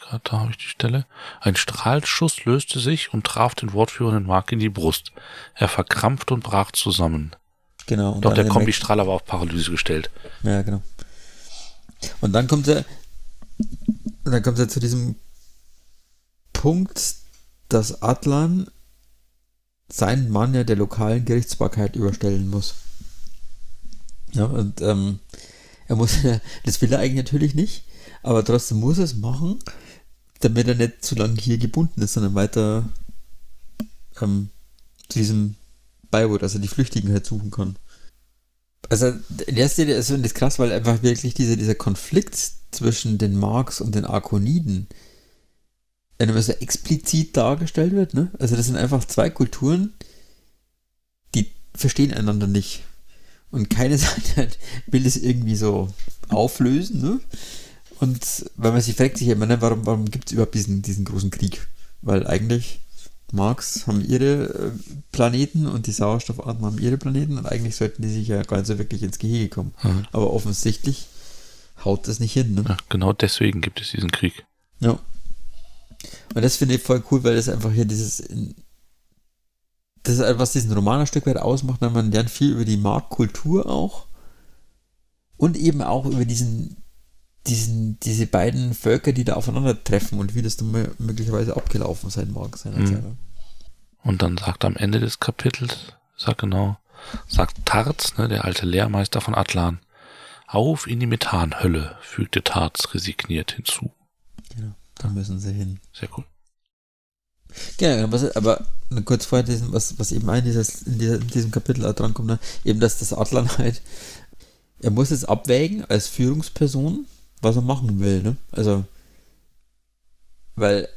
Gerade da habe ich die Stelle. Ein Strahlschuss löste sich und traf den wortführenden Mark in die Brust. Er verkrampfte und brach zusammen. Genau. Doch, der Kombistrahler war auf Paralyse gestellt. Ja, genau. Und dann kommt er, dann kommt er zu diesem Punkt, dass Atlan seinen Mann ja der lokalen Gerichtsbarkeit überstellen muss. Ja, und ähm, er muss, das will er eigentlich natürlich nicht, aber trotzdem muss er es machen, damit er nicht zu lange hier gebunden ist, sondern weiter ähm, zu diesem Beiboot, also die Flüchtigen halt suchen kann. Also in der Szene ist das krass, weil einfach wirklich diese, dieser Konflikt zwischen den Marks und den Arkoniden immer so explizit dargestellt wird. Ne? Also das sind einfach zwei Kulturen, die verstehen einander nicht. Und keine (laughs) Seite will es irgendwie so auflösen. Ne? Und weil man sich fragt sich immer, ne, warum, warum gibt es überhaupt diesen, diesen großen Krieg? Weil eigentlich Marks haben ihre äh, Planeten und die Sauerstoffarten haben ihre Planeten und eigentlich sollten die sich ja gar nicht so wirklich ins Gehege kommen. Mhm. Aber offensichtlich haut das nicht hin. Ne? Ja, genau deswegen gibt es diesen Krieg. Ja. Und das finde ich voll cool, weil das einfach hier dieses. Das ist etwas, was diesen Roman ein Stück weit ausmacht, weil man lernt viel über die Marktkultur auch. Und eben auch über diesen diesen, diese beiden Völker, die da aufeinandertreffen und wie das dann möglicherweise abgelaufen sein mag. Mhm. Und dann sagt am Ende des Kapitels, sagt genau, sagt Tarz, ne, der alte Lehrmeister von Atlan, auf in die Methanhölle, fügte Tarz resigniert hinzu. Genau, da müssen sie hin. Sehr cool. Genau, was, aber kurz vorher, diesen, was, was eben ein dieses, in, dieser, in diesem Kapitel auch drankommt, ne, eben, dass das Atlan (laughs) halt er muss es abwägen als Führungsperson, was er machen will. Ne? Also, weil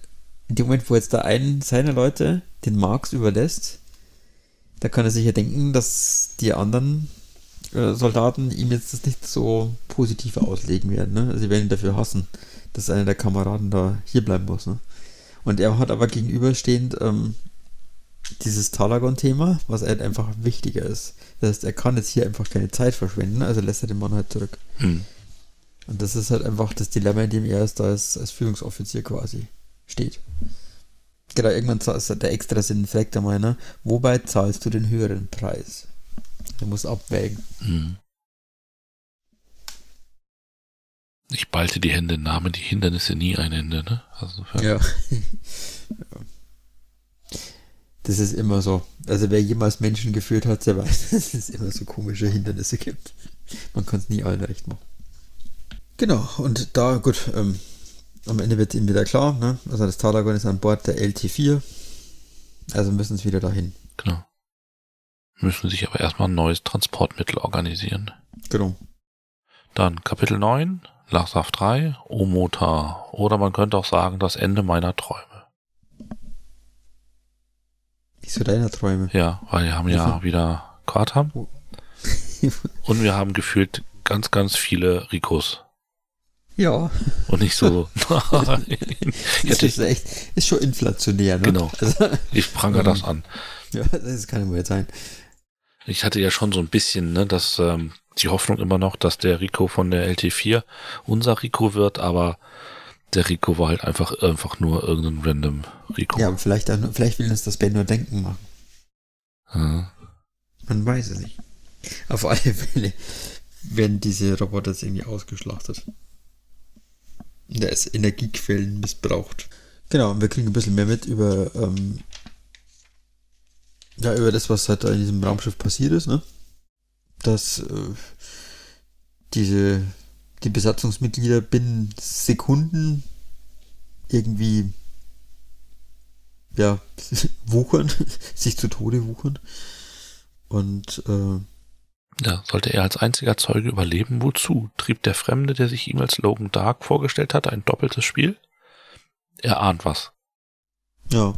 in dem Moment, wo jetzt da einen seiner Leute den Marx überlässt, da kann er sich ja denken, dass die anderen äh, Soldaten ihm jetzt das nicht so positiv auslegen werden. Ne? Also sie werden ihn dafür hassen, dass einer der Kameraden da hier bleiben muss. Ne? Und er hat aber gegenüberstehend ähm, dieses Talagon-Thema, was halt einfach wichtiger ist. Das heißt, er kann jetzt hier einfach keine Zeit verschwenden, also lässt er den Mann halt zurück. Hm. Und das ist halt einfach das Dilemma, in dem er ist, da als, als Führungsoffizier quasi steht. Genau, irgendwann ist der extra Sinn, fragt er mal, ne? Wobei zahlst du den höheren Preis? Er muss abwägen. Hm. Ich balte die Hände, Name die Hindernisse nie ein Ende, ne? Also, (laughs) ja. Das ist immer so. Also wer jemals Menschen geführt hat, der weiß, (laughs) dass es immer so komische Hindernisse gibt. Man kann es nie allen recht machen. Genau, und da, gut, ähm, am Ende wird ihm wieder klar, ne? Also das Talagon ist an Bord der LT4. Also müssen es wieder dahin. Genau. Müssen sich aber erstmal ein neues Transportmittel organisieren. Genau. Dann Kapitel 9, Lachsaft 3, Omota. Oder man könnte auch sagen, das Ende meiner Träume. Wieso deiner Träume? Ja, weil wir haben ja also. wieder Quartam. Und wir haben gefühlt ganz, ganz viele Rikos. Ja. Und nicht so. (laughs) das ist echt, ist schon inflationär, ne? Genau. Also, ich prangere das an. Ja, das kann ja wohl sein. Ich hatte ja schon so ein bisschen, ne, dass ähm, die Hoffnung immer noch, dass der Rico von der LT4 unser Rico wird, aber der Rico war halt einfach, einfach nur irgendein random Rico. Ja, aber vielleicht, vielleicht will uns das Ben nur denken machen. Hm. Man weiß es nicht. Auf alle Fälle werden diese Roboter jetzt irgendwie ausgeschlachtet. Der ist Energiequellen missbraucht. Genau, und wir kriegen ein bisschen mehr mit über, ähm, ja, über das, was halt in diesem Raumschiff passiert ist, ne? Dass äh, diese die Besatzungsmitglieder binnen Sekunden irgendwie ja, (laughs) wuchern, (laughs) sich zu Tode wuchern. Und äh, ja, sollte er als einziger Zeuge überleben, wozu? Trieb der Fremde, der sich ihm als Logan Dark vorgestellt hat, ein doppeltes Spiel? Er ahnt was. Ja.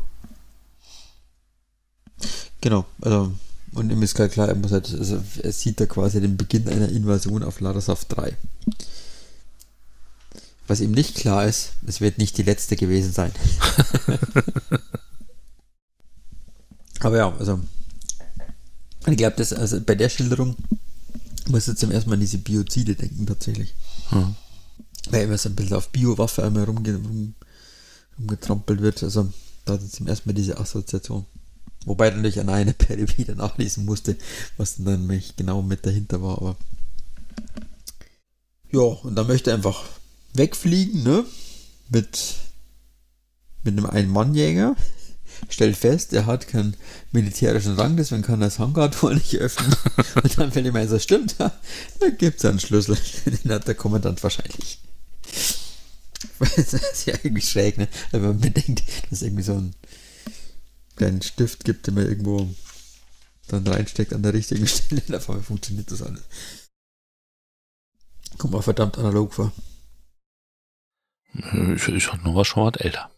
Genau, also, und ihm ist klar, er muss halt, also, er sieht da quasi den Beginn einer Invasion auf Ladasaft 3. Was ihm nicht klar ist, es wird nicht die letzte gewesen sein. (laughs) Aber ja, also ich glaube, dass also bei der Schilderung muss jetzt zum ersten Mal an diese Biozide denken tatsächlich. Hm. Weil immer so ein bisschen auf Biowaffe einmal rumge rum, rumgetrampelt wird. Also da hat jetzt zum ersten Mal diese Assoziation. Wobei natürlich an eine Perry (laughs) wieder nachlesen musste, was dann nämlich genau mit dahinter war. Aber ja, und da möchte einfach wegfliegen, ne? Mit, mit einem Ein-Mann-Jäger. Stellt fest, er hat keinen militärischen Rang, deswegen kann er das Hangartor (laughs) nicht öffnen. Und dann fällt ihm ein, so stimmt, da gibt es einen Schlüssel. (laughs) Den hat der Kommandant wahrscheinlich. (laughs) Das ist ja irgendwie schräg, ne? Wenn man bedenkt, dass es irgendwie so einen kleinen Stift gibt, den man irgendwo dann reinsteckt an der richtigen Stelle. Da funktioniert das alles. Kommt mal verdammt analog vor. Ist halt noch was schon was älter.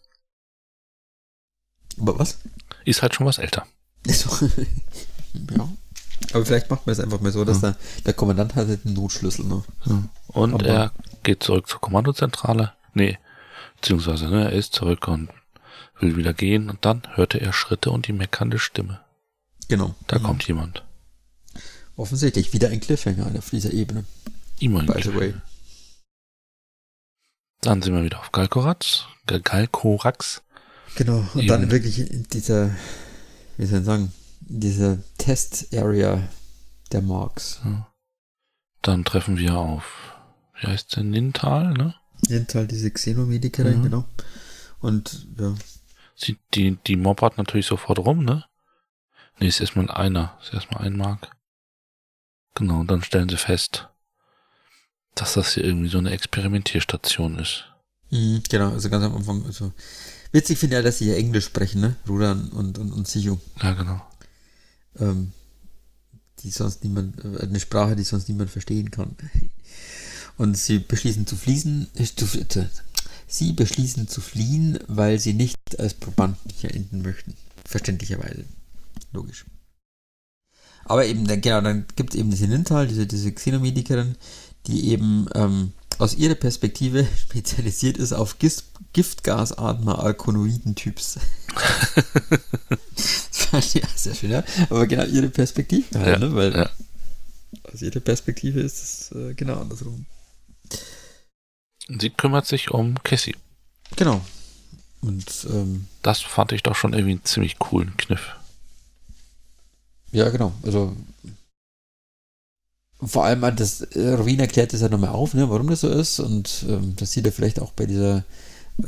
Aber was? Ist halt schon was älter. So. (laughs) ja. Aber vielleicht macht man es einfach mal so, dass ja. der, der Kommandant hat den Notschlüssel noch. Ja. Und Aber er geht zurück zur Kommandozentrale. Nee, beziehungsweise ne, er ist zurück und will wieder gehen und dann hörte er Schritte und die meckernde Stimme. Genau. Da mhm. kommt jemand. Offensichtlich wieder ein Cliffhanger auf dieser Ebene. Immer ein By the way. Dann sind wir wieder auf Galkorax. Galkorax. Genau, und Eben. dann wirklich in dieser, wie soll ich sagen, dieser Test-Area der Marks. Ja. Dann treffen wir auf, wie heißt der, Nintal, ne? Nintal, diese Xenomedikerin, mhm. genau. Und, ja. Sie, die, die moppert natürlich sofort rum, ne? Ne, ist erstmal einer, ist erstmal ein Mark. Genau, und dann stellen sie fest, dass das hier irgendwie so eine Experimentierstation ist. Mhm, genau, also ganz am Anfang. Also witzig finde ich ja, dass sie hier Englisch sprechen, ne? Rudan und, und, und Sichu. Ja, genau. Ähm, die sonst niemand, äh, eine Sprache, die sonst niemand verstehen kann. (laughs) Und sie beschließen zu fließen, äh, sie beschließen zu fliehen, weil sie nicht als Probanden hier enden möchten. Verständlicherweise. Logisch. Aber eben, genau, dann gibt es eben diese Nintal, diese, diese Xenomedikerin, die eben ähm, aus ihrer Perspektive (laughs) spezialisiert ist auf Gift, Giftgasatmer Alkonoiden-Typs. (laughs) das fand ich sehr schön, ja. Aber genau ihre Perspektive ja, ne? Weil ja. aus ihrer Perspektive ist es äh, genau andersrum. Sie kümmert sich um Cassie. Genau. Und ähm, das fand ich doch schon irgendwie einen ziemlich coolen Kniff. Ja, genau. Also vor allem, das äh, Rowena erklärt das ja nochmal auf, ne, warum das so ist und ähm, dass sie da vielleicht auch bei dieser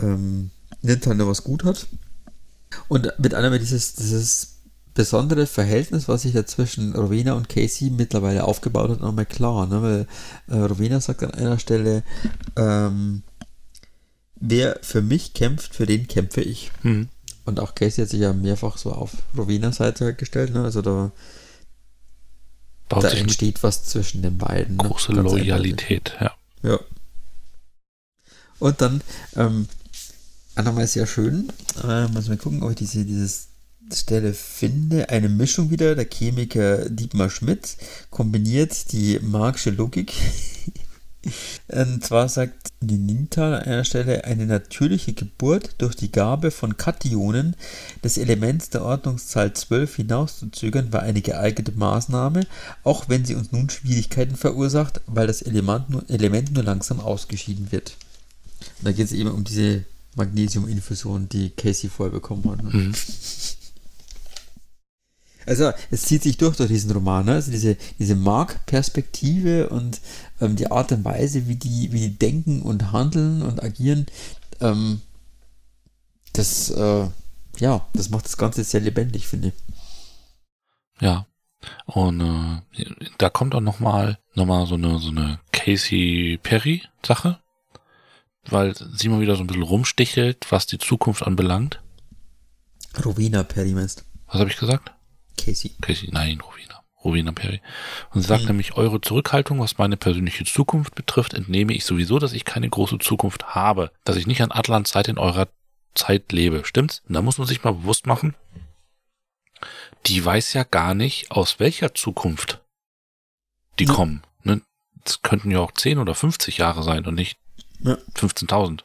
ähm, Nintendo was gut hat. Und mit anderem dieses, dieses besondere Verhältnis, was sich da zwischen Rowena und Casey mittlerweile aufgebaut hat, nochmal klar. Ne? Weil äh, Rowena sagt an einer Stelle, ähm, wer für mich kämpft, für den kämpfe ich. Mhm. Und auch Casey hat sich ja mehrfach so auf Rowenas Seite gestellt. Ne? Also da, da entsteht was zwischen den beiden. Ne? Große ne? Loyalität, ja. Ja. Und dann ähm, nochmal sehr schön. Äh, muss mal gucken, ob ich diese, dieses Stelle finde, eine Mischung wieder, der Chemiker Dietmar Schmidt kombiniert die Marxische Logik. Und zwar sagt die Nintal an einer Stelle, eine natürliche Geburt durch die Gabe von Kationen des Elements der Ordnungszahl 12 hinauszuzögern war eine geeignete Maßnahme, auch wenn sie uns nun Schwierigkeiten verursacht, weil das Element nur, Element nur langsam ausgeschieden wird. Und da geht es eben um diese Magnesiuminfusion, die Casey vorher bekommen hat. Ne? Mhm. Also es zieht sich durch durch diesen Roman, ne? also diese, diese Mark-Perspektive und ähm, die Art und Weise, wie die, wie die denken und handeln und agieren, ähm, das, äh, ja, das macht das Ganze sehr lebendig, finde ich. Ja. Und äh, da kommt auch nochmal noch mal so eine so eine Casey Perry Sache, weil sie mal wieder so ein bisschen rumstichelt, was die Zukunft anbelangt. Rowena Perry meinst Was habe ich gesagt? Casey. Casey, nein, Rowena. Rowena Perry. Und sagt mhm. nämlich, eure Zurückhaltung, was meine persönliche Zukunft betrifft, entnehme ich sowieso, dass ich keine große Zukunft habe. Dass ich nicht an Atlans Zeit in eurer Zeit lebe. Stimmt's? Und da muss man sich mal bewusst machen, die weiß ja gar nicht, aus welcher Zukunft die ja. kommen. Ne? Das könnten ja auch 10 oder 50 Jahre sein und nicht ja. 15.000.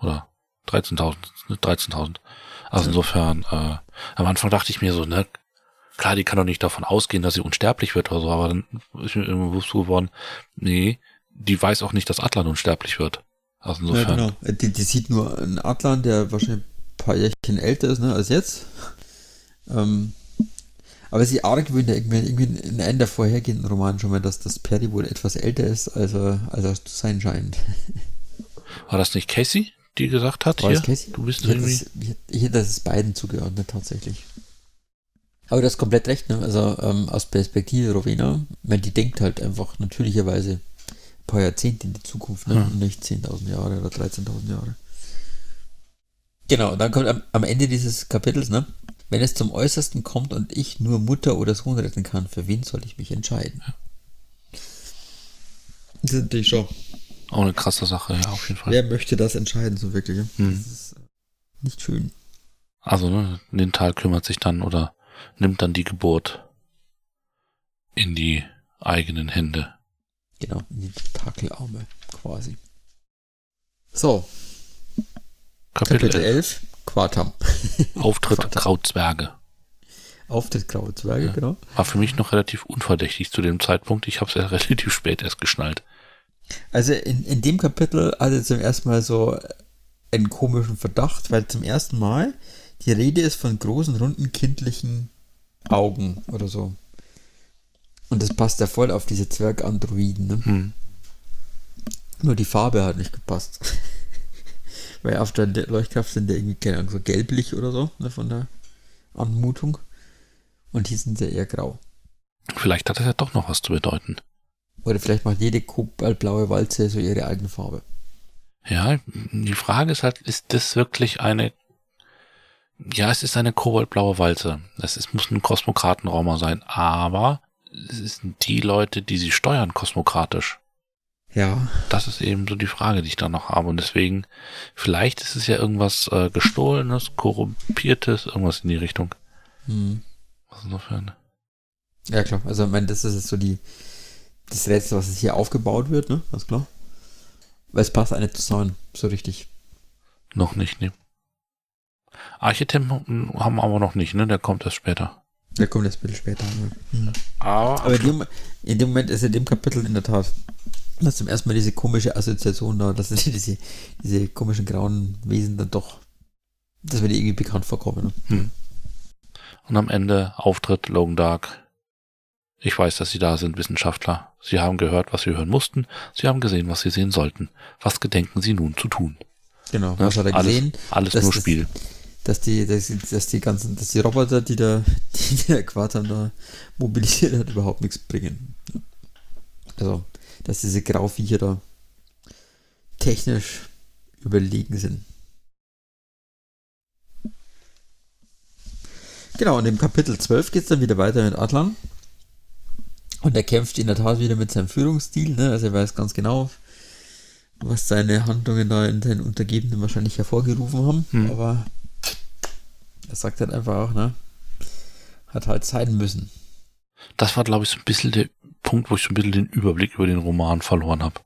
Oder 13.000. 13.000. Also insofern, äh, am Anfang dachte ich mir so, ne, klar, die kann doch nicht davon ausgehen, dass sie unsterblich wird oder so, aber dann ist mir irgendwie bewusst geworden, nee, die weiß auch nicht, dass Atlan unsterblich wird. Also insofern. Ja, genau. Die, die sieht nur einen Atlan, der wahrscheinlich ein paar Jährchen älter ist, ne, als jetzt. Ähm, aber sie argwöhnt ja irgendwie, irgendwie in einem der vorhergehenden Romanen schon mal, dass das Perry wohl etwas älter ist, als er, als er zu sein scheint. War das nicht Casey? Die gesagt hat? War hier? Casey? Du bist ich irgendwie. Das, ich hätte das beiden zugeordnet, tatsächlich. Aber du hast komplett recht, ne? Also ähm, aus Perspektive Rowena, wenn die denkt halt einfach natürlicherweise ein paar Jahrzehnte in die Zukunft, ne? Hm. Und nicht 10.000 Jahre oder 13.000 Jahre. Genau, dann kommt am, am Ende dieses Kapitels, ne? Wenn es zum Äußersten kommt und ich nur Mutter oder Sohn retten kann, für wen soll ich mich entscheiden? Ja. Das ist natürlich schon auch eine krasse Sache, ja, auf jeden Fall. Wer möchte das entscheiden, so wirklich? Hm. Das ist nicht schön. Also, ne, Nintal kümmert sich dann oder nimmt dann die Geburt in die eigenen Hände. Genau, in die Takelarme quasi. So. Kapitel, Kapitel 11, Quartam. (laughs) Auftritt Quartam. Krautzwerge. Auftritt Krautzwerge, ja. genau. War für mich noch relativ unverdächtig zu dem Zeitpunkt. Ich habe es ja (laughs) relativ spät erst geschnallt. Also in, in dem Kapitel hatte zum ersten Mal so einen komischen Verdacht, weil zum ersten Mal die Rede ist von großen, runden, kindlichen Augen oder so. Und das passt ja voll auf diese Zwergandroiden. Ne? Hm. Nur die Farbe hat nicht gepasst. (laughs) weil auf der Leuchtkraft sind ja irgendwie, keine Ahnung, so gelblich oder so, ne, von der Anmutung. Und hier sind sie eher grau. Vielleicht hat das ja doch noch was zu bedeuten. Oder vielleicht macht jede kobaltblaue Walze so ihre eigene Farbe. Ja, die Frage ist halt, ist das wirklich eine, ja, es ist eine kobaltblaue Walze. Es ist, muss ein Kosmokratenraumer sein, aber sind die Leute, die sie steuern, kosmokratisch? Ja. Das ist eben so die Frage, die ich da noch habe. Und deswegen, vielleicht ist es ja irgendwas äh, Gestohlenes, Korrumpiertes, irgendwas in die Richtung. Hm. Was ist noch für eine? Ja, klar. Also, ich meine, das ist jetzt so die, das Rätsel, was hier aufgebaut wird, ne? Ganz klar. Weil es passt eine zusammen, so richtig. Noch nicht, ne. Architem haben wir aber noch nicht, ne? Der kommt erst später. Der kommt jetzt ein bisschen später. Ne? Mhm. Aber, Aber in dem, in dem Moment ist in dem Kapitel in der Tat, dass zum ersten Mal diese komische Assoziation da, dass (laughs) diese, diese komischen grauen Wesen dann doch, dass wir die irgendwie bekannt vorkommen. Ne? Hm. Und am Ende Auftritt Logan Dark. Ich weiß, dass Sie da sind, Wissenschaftler. Sie haben gehört, was Sie hören mussten. Sie haben gesehen, was Sie sehen sollten. Was gedenken Sie nun zu tun? Genau, Ne? was hat er alles, gesehen? Alles nur das- Spiel. Dass die, dass, dass die ganzen, dass die Roboter, die da, die (laughs) der Quartam da mobilisiert hat, überhaupt nichts bringen. Also, dass diese Grauviecher da technisch überlegen sind. Genau, und im Kapitel 12 geht es dann wieder weiter mit Atlan. Und er kämpft in der Tat wieder mit seinem Führungsstil, ne? Also er weiß ganz genau, was seine Handlungen da in den Untergebenen wahrscheinlich hervorgerufen haben. Hm. Aber er sagt halt einfach auch, ne? Hat halt sein müssen. Das war, glaube ich, so ein bisschen der Punkt, wo ich so ein bisschen den Überblick über den Roman verloren habe.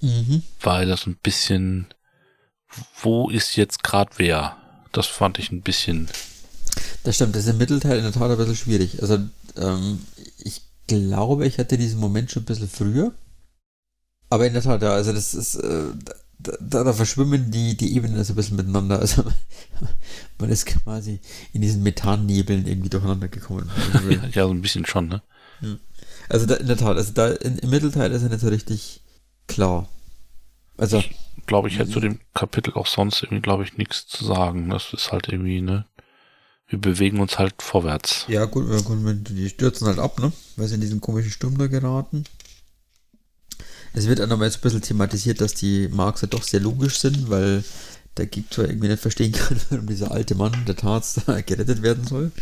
Mhm. Weil das ein bisschen, wo ist jetzt gerade wer? Das fand ich ein bisschen, Das stimmt, das ist im Mittelteil in der Tat ein bisschen schwierig. Also, ähm, ich glaube, ich hatte diesen Moment schon ein bisschen früher. Aber in der Tat, ja, also das ist, äh, da, da, verschwimmen die, die Ebenen so ein bisschen miteinander. Also (laughs) man ist quasi in diesen Methannebeln irgendwie durcheinander gekommen. Ja, (laughs) ja, so ein bisschen schon, ne? also da, in der Tat, also da in, im Mittelteil ist er nicht so richtig klar. Also, Glaube ich, hätte zu dem Kapitel auch sonst irgendwie, glaube ich, nichts zu sagen. Das ist halt irgendwie, ne? Wir bewegen uns halt vorwärts. ja gut, wenn- die stürzen halt ab, ne? Weil sie in diesen komischen Sturm da geraten. Es wird auch nochmal so ein bisschen thematisiert, dass die ja doch sehr logisch sind, weil der Geek zwar irgendwie nicht verstehen (laughs) kann, warum dieser alte Mann, der Tarz, (laughs) da gerettet werden soll.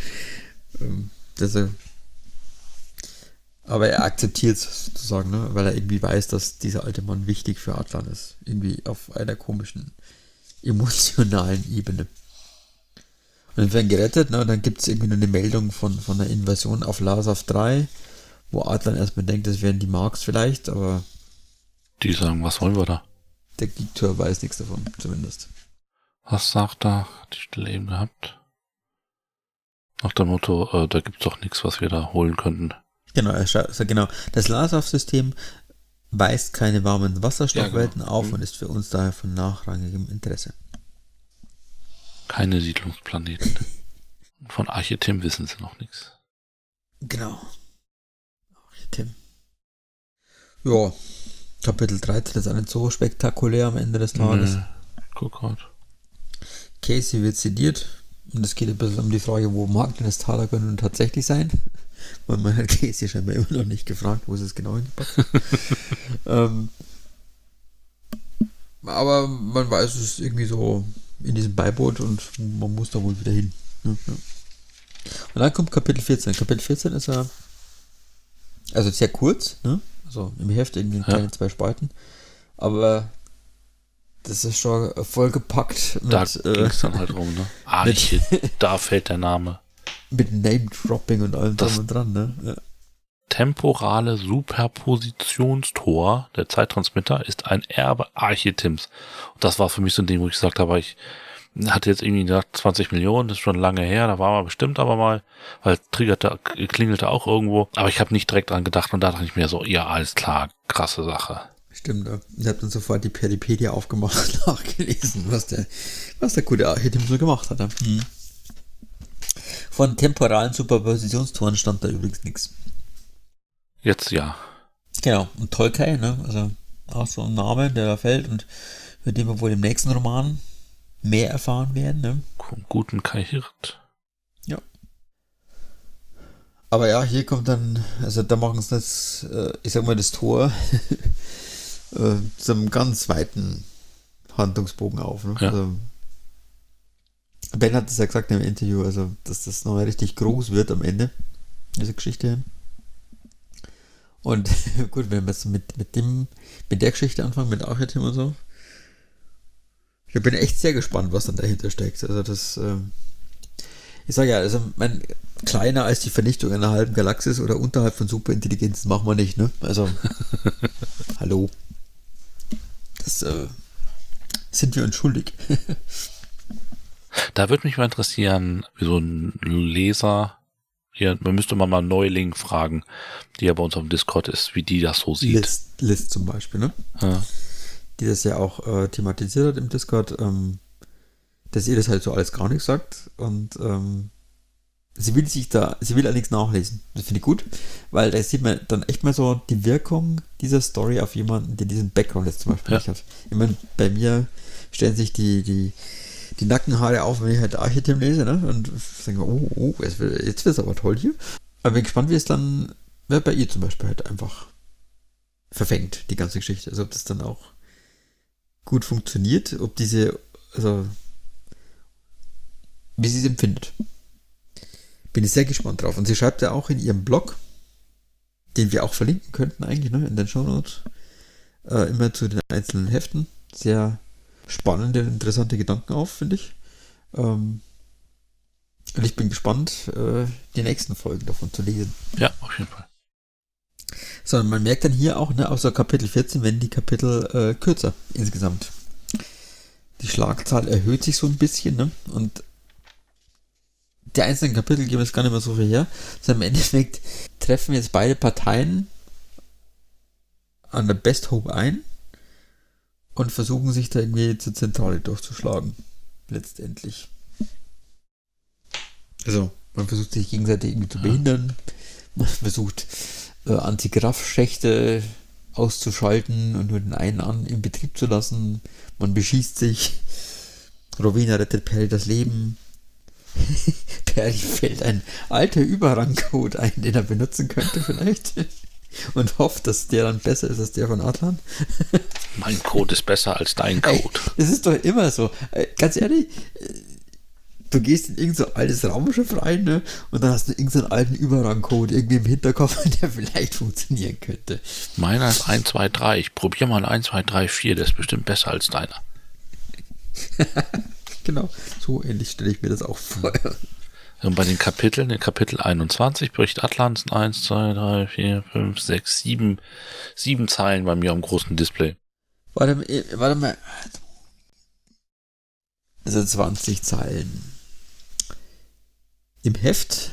Ähm, er, aber er akzeptiert es sozusagen, ne? weil er irgendwie weiß, dass dieser alte Mann wichtig für Atlan ist. Irgendwie auf einer komischen emotionalen Ebene. Und werden gerettet, ne? und dann gibt es irgendwie nur eine Meldung von, von einer Invasion auf Lasav 3, wo Adlan erstmal denkt, das wären die Marks vielleicht, aber Die sagen, was wollen wir da? der Geek-Tour weiß nichts davon, zumindest. Was sagt da die Stelle eben gehabt? Nach dem Motto, äh, da gibt's doch nichts, was wir da holen könnten. Genau, er also genau. Das Lasav-System weist keine warmen Wasserstoffwelten Ja, genau. auf Mhm. und ist für uns daher von nachrangigem Interesse. Keine Siedlungsplaneten. Von Architem wissen sie noch nichts. Genau. Tim. Ja, Kapitel 13 ist auch nicht so spektakulär am Ende des Tages. Nö. Guck grad. Casey wird sediert und es geht ein bisschen um die Frage, wo mag denn das Talagon nun tatsächlich sein? (laughs) Weil man hat Casey scheinbar immer noch nicht gefragt, wo es genau hingepackt (laughs) ähm, Aber man weiß, es ist irgendwie so in diesem Beiboot und man muss da wohl wieder hin. Ne? Ja. Und dann kommt Kapitel 14. Kapitel 14 ist ja also sehr kurz, ne? Also im Heft irgendwie Ja. kleine zwei Spalten. Aber das ist schon vollgepackt mit, Da äh, ging's dann halt rum, ne? (laughs) Arche, da fällt der Name. (laughs) mit Name-Dropping und allem Das- drum und dran, ne? Ja. Temporale Superpositionstor, der Zeittransmitter, ist ein Erbe Archetims. Und das war für mich so ein Ding, wo ich gesagt habe, ich hatte jetzt irgendwie gedacht, 20 Millionen, das ist schon lange her, da war man bestimmt aber mal, weil triggerte, klingelte auch irgendwo, aber ich habe nicht direkt dran gedacht und da dachte ich mir so, ja, alles klar, krasse Sache. Stimmt, ja. Ich habe dann sofort die Peripedia aufgemacht, (laughs) nachgelesen, was der, was der gute Archetyp so gemacht hat. ja. Mhm. Von temporalen Superpositionstoren stand da übrigens nichts. Jetzt ja. Genau, und Tolkien, ne? Also auch so ein Name, der da fällt und über den wir wohl im nächsten Roman mehr erfahren werden, ne? Guten Kai Hirt. Aber ja, hier kommt dann, also da machen sie das, äh, ich sag mal, das Tor (laughs) äh, zum ganz weiten Handlungsbogen auf. Ne? Ja. Also, ben hat es ja gesagt im Interview, also dass das noch richtig groß wird am Ende, diese Geschichte. Und (laughs) gut, wenn wir jetzt mit, mit dem, mit der Geschichte anfangen, mit Archetypen und so. Ich bin echt sehr gespannt, was dann dahinter steckt. Also das, ähm, ich sage ja, also mein, kleiner als die Vernichtung einer halben Galaxis oder unterhalb von Superintelligenzen machen wir nicht, ne? Also, (laughs) hallo. Das äh, sind wir uns schuldig. (laughs) da würde mich mal interessieren, wie so ein Leser, hier, man müsste mal mal Neuling fragen, die ja bei uns auf dem Discord ist, wie die das so sieht. List, List zum Beispiel, ne? Ja. Die das ja auch äh, thematisiert hat im Discord, ähm, dass ihr das halt so alles gar nichts sagt und ähm, sie will sich da, sie will allerdings nachlesen. Das finde ich gut, weil da sieht man dann echt mal so die Wirkung dieser Story auf jemanden, der diesen Background jetzt zum Beispiel Ja. nicht hat. Ich meine, bei mir stellen sich die, die, die Nackenhaare auf, wenn ich halt Archetypen lese, ne? Und denke, oh, oh, jetzt wird wird's aber toll hier. Aber bin gespannt, wie es dann ja, bei ihr zum Beispiel halt einfach verfängt, die ganze Geschichte. Also ob das dann auch gut funktioniert, ob diese, also wie sie es empfindet. Bin ich sehr gespannt drauf. Und sie schreibt ja auch in ihrem Blog, den wir auch verlinken könnten eigentlich, ne, in den Shownotes, äh, immer zu den einzelnen Heften. Sehr spannende, interessante Gedanken auf, finde ich. Ähm, und ich bin gespannt, äh, die nächsten Folgen davon zu lesen. ja, auf jeden Fall. Sondern man merkt dann hier auch, ne, außer Kapitel 14, wenn die Kapitel äh, kürzer insgesamt. Die Schlagzahl erhöht sich so ein bisschen, ne? Und die einzelnen Kapitel geben jetzt gar nicht mehr so viel her. Also im Endeffekt treffen jetzt beide Parteien an der Best Hope ein und versuchen sich da irgendwie zur Zentrale durchzuschlagen. Letztendlich. Also, man versucht sich gegenseitig irgendwie zu behindern. Man versucht äh, Antigraff-Schächte auszuschalten und nur den einen an in Betrieb zu lassen. Man beschießt sich. Rowena rettet Perry das Leben. (laughs) Perry fällt ein alter Überrangcode ein, den er benutzen könnte vielleicht. Und hofft, dass der dann besser ist als der von Atlan. Mein Code ist besser als dein Code. Es ist doch immer so. Äh, Ganz ehrlich, äh, du gehst in irgendein so altes Raumschiff rein, ne? Und dann hast du irgendeinen alten Überrangcode irgendwie im Hinterkopf, (laughs) der vielleicht funktionieren könnte. Meiner ist 1, 2, 3. Ich probiere mal 1, 2, 3, 4. Der ist bestimmt besser als deiner. (laughs) Genau, so ähnlich stelle ich mir das auch vor. Und bei den Kapiteln, in Kapitel 21 Bericht Atlans 1, 2, 3, 4, 5, 6, 7, 7 Zeilen bei mir am großen Display. Warte, mal, äh, warte mal. Also 20 Zeilen. Im Heft.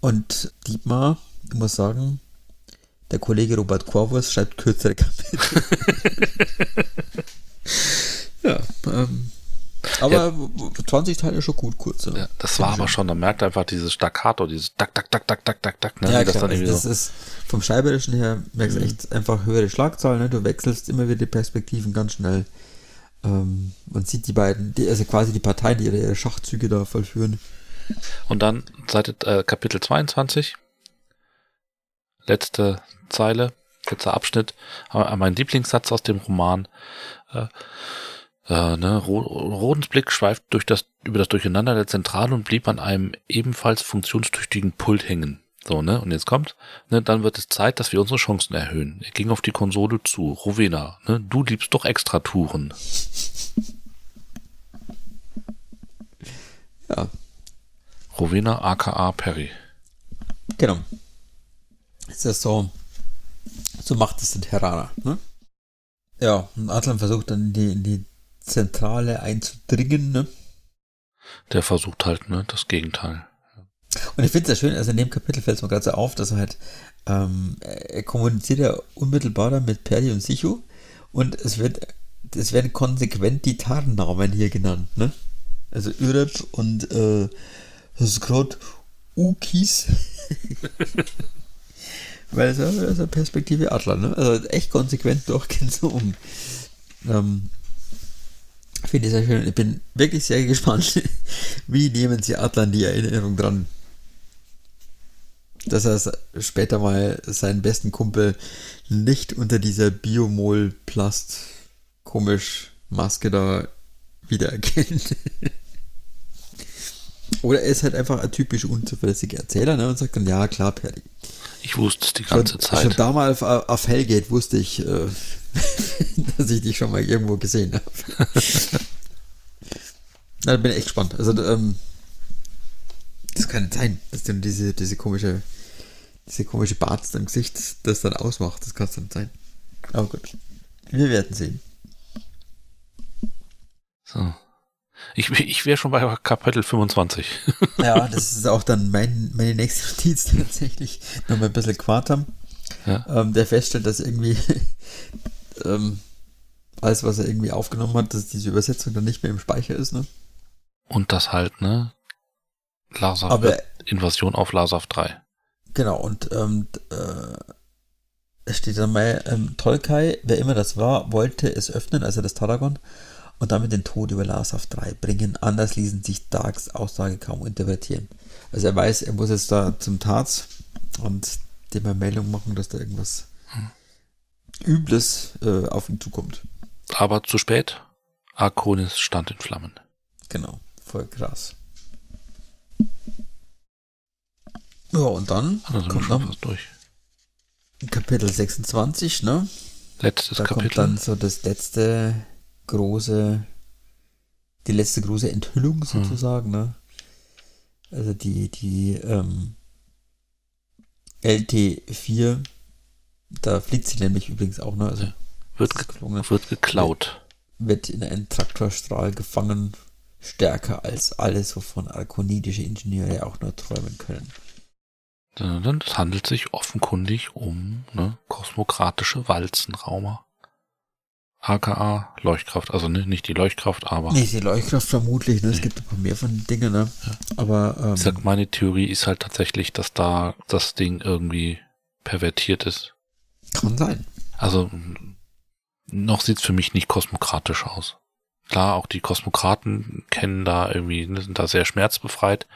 Und Dietmar, ich muss sagen, der Kollege Robert Corvus schreibt kürzere Kapitel. (laughs) ja, ähm, aber 20 Teile ist schon gut, kurze. Ja, das war aber schon, man merkt einfach dieses Staccato, dieses Dack, Dack, Dack, Dack, Dack, Dack, Dack, ne? Ja, das klar, dann irgendwie das so. ist vom Schreiberischen her, merkst du echt einfach höhere Schlagzahlen, ne? du wechselst immer wieder die Perspektiven ganz schnell. Ähm, man sieht die beiden, die, also quasi die Parteien, die ihre, Schachzüge da vollführen. Und dann Seite, äh, Kapitel 22, letzte Zeile, letzter Abschnitt, mein Lieblingssatz aus dem Roman. Äh, äh, ne, Ro Rodens Blick schweift durch das, über das Durcheinander der Zentrale und blieb an einem ebenfalls funktionstüchtigen Pult hängen. So, ne, und jetzt kommt, ne, dann wird es Zeit, dass wir unsere Chancen erhöhen. Er ging auf die Konsole zu. Rowena, ne, du liebst doch Extratouren. Ja, Rowena aka Perry. genau. Ist das so, so macht es der Terraner, ne? Ja, und Adlan versucht dann in die, in die Zentrale einzudringen, ne? Der versucht halt, ne, das Gegenteil. Und ich finde es ja schön, also in dem Kapitel fällt es mir gerade so auf, dass er halt, ähm, er kommuniziert ja unmittelbar dann mit Perry und Sichu und es wird, es werden konsequent die Tarnnamen hier genannt, ne? Also Ürep und äh, gerade Ukis. (laughs) Weil es ist ja Perspektive Adler, ne? Also echt konsequent durchgezogen. Ähm, Finde ich sehr schön. Ich bin wirklich sehr gespannt, (laughs) wie nehmen sie Adlan die Erinnerung dran, dass er später mal seinen besten Kumpel nicht unter dieser Biomol-Plast komisch Maske da wiedererkennt. (laughs) Oder er ist halt einfach ein typisch unzuverlässiger Erzähler ne, und sagt dann, ja klar, Perry. Ich wusste es die ganze schon, Zeit. Schon damals auf, auf Hellgate wusste ich, äh, (laughs) dass ich dich schon mal irgendwo gesehen habe. (laughs) da bin ich echt gespannt. Also, ähm, das kann nicht sein, dass dann diese, diese komische, diese komische Bart im Gesicht das dann ausmacht. Das kann es nicht sein. Aber gut. Wir werden sehen. So. Ich, ich wäre schon bei Kapitel 25. (laughs) ja, das ist auch dann mein, meine nächste Notiz tatsächlich. Nochmal ein bisschen Quartam. Ja. Ähm, der feststellt, dass irgendwie ähm, alles, was er irgendwie aufgenommen hat, dass diese Übersetzung dann nicht mehr im Speicher ist, ne? Und das halt, ne? Lasav, Aber, Invasion auf Lasav 3. Genau, und ähm, äh, es steht dann mal, ähm, Tolkai, wer immer das war, wollte es öffnen, also das Taragon, und damit den Tod über Lasav 3 bringen. Anders ließen sich Darks Aussage kaum interpretieren. Also er weiß, er muss jetzt da zum Tats und dem mal Meldung machen, dass da irgendwas. Übles äh, auf ihn zukommt. Aber zu spät. Arkonis stand in Flammen. Genau, voll krass. Ja, und dann also kommt fast durch. Kapitel 26, ne? Letztes da Kapitel. kommt dann so das letzte große, die letzte große Enthüllung hm. sozusagen, hm. ne? Also die, die ähm, LT4, da fliegt sie nämlich übrigens auch, ne? Also wird, ge wird geklaut. Wird in einen Traktorstrahl gefangen, stärker als alles, wovon arkonidische Ingenieure auch nur träumen können. Es handelt sich offenkundig um ne, kosmokratische Walzenraumer. aka Leuchtkraft, also ne, nicht die Leuchtkraft, aber. Nicht die Leuchtkraft vermutlich, ne? Es gibt ein paar mehr von den Dingen, ne? Ja. Aber. Ähm, ich sag, meine Theorie ist halt tatsächlich, dass da das Ding irgendwie pervertiert ist. Kann sein. Also noch sieht's für mich nicht kosmokratisch aus. Klar, auch die Kosmokraten kennen da irgendwie, ne, sind da sehr schmerzbefreit.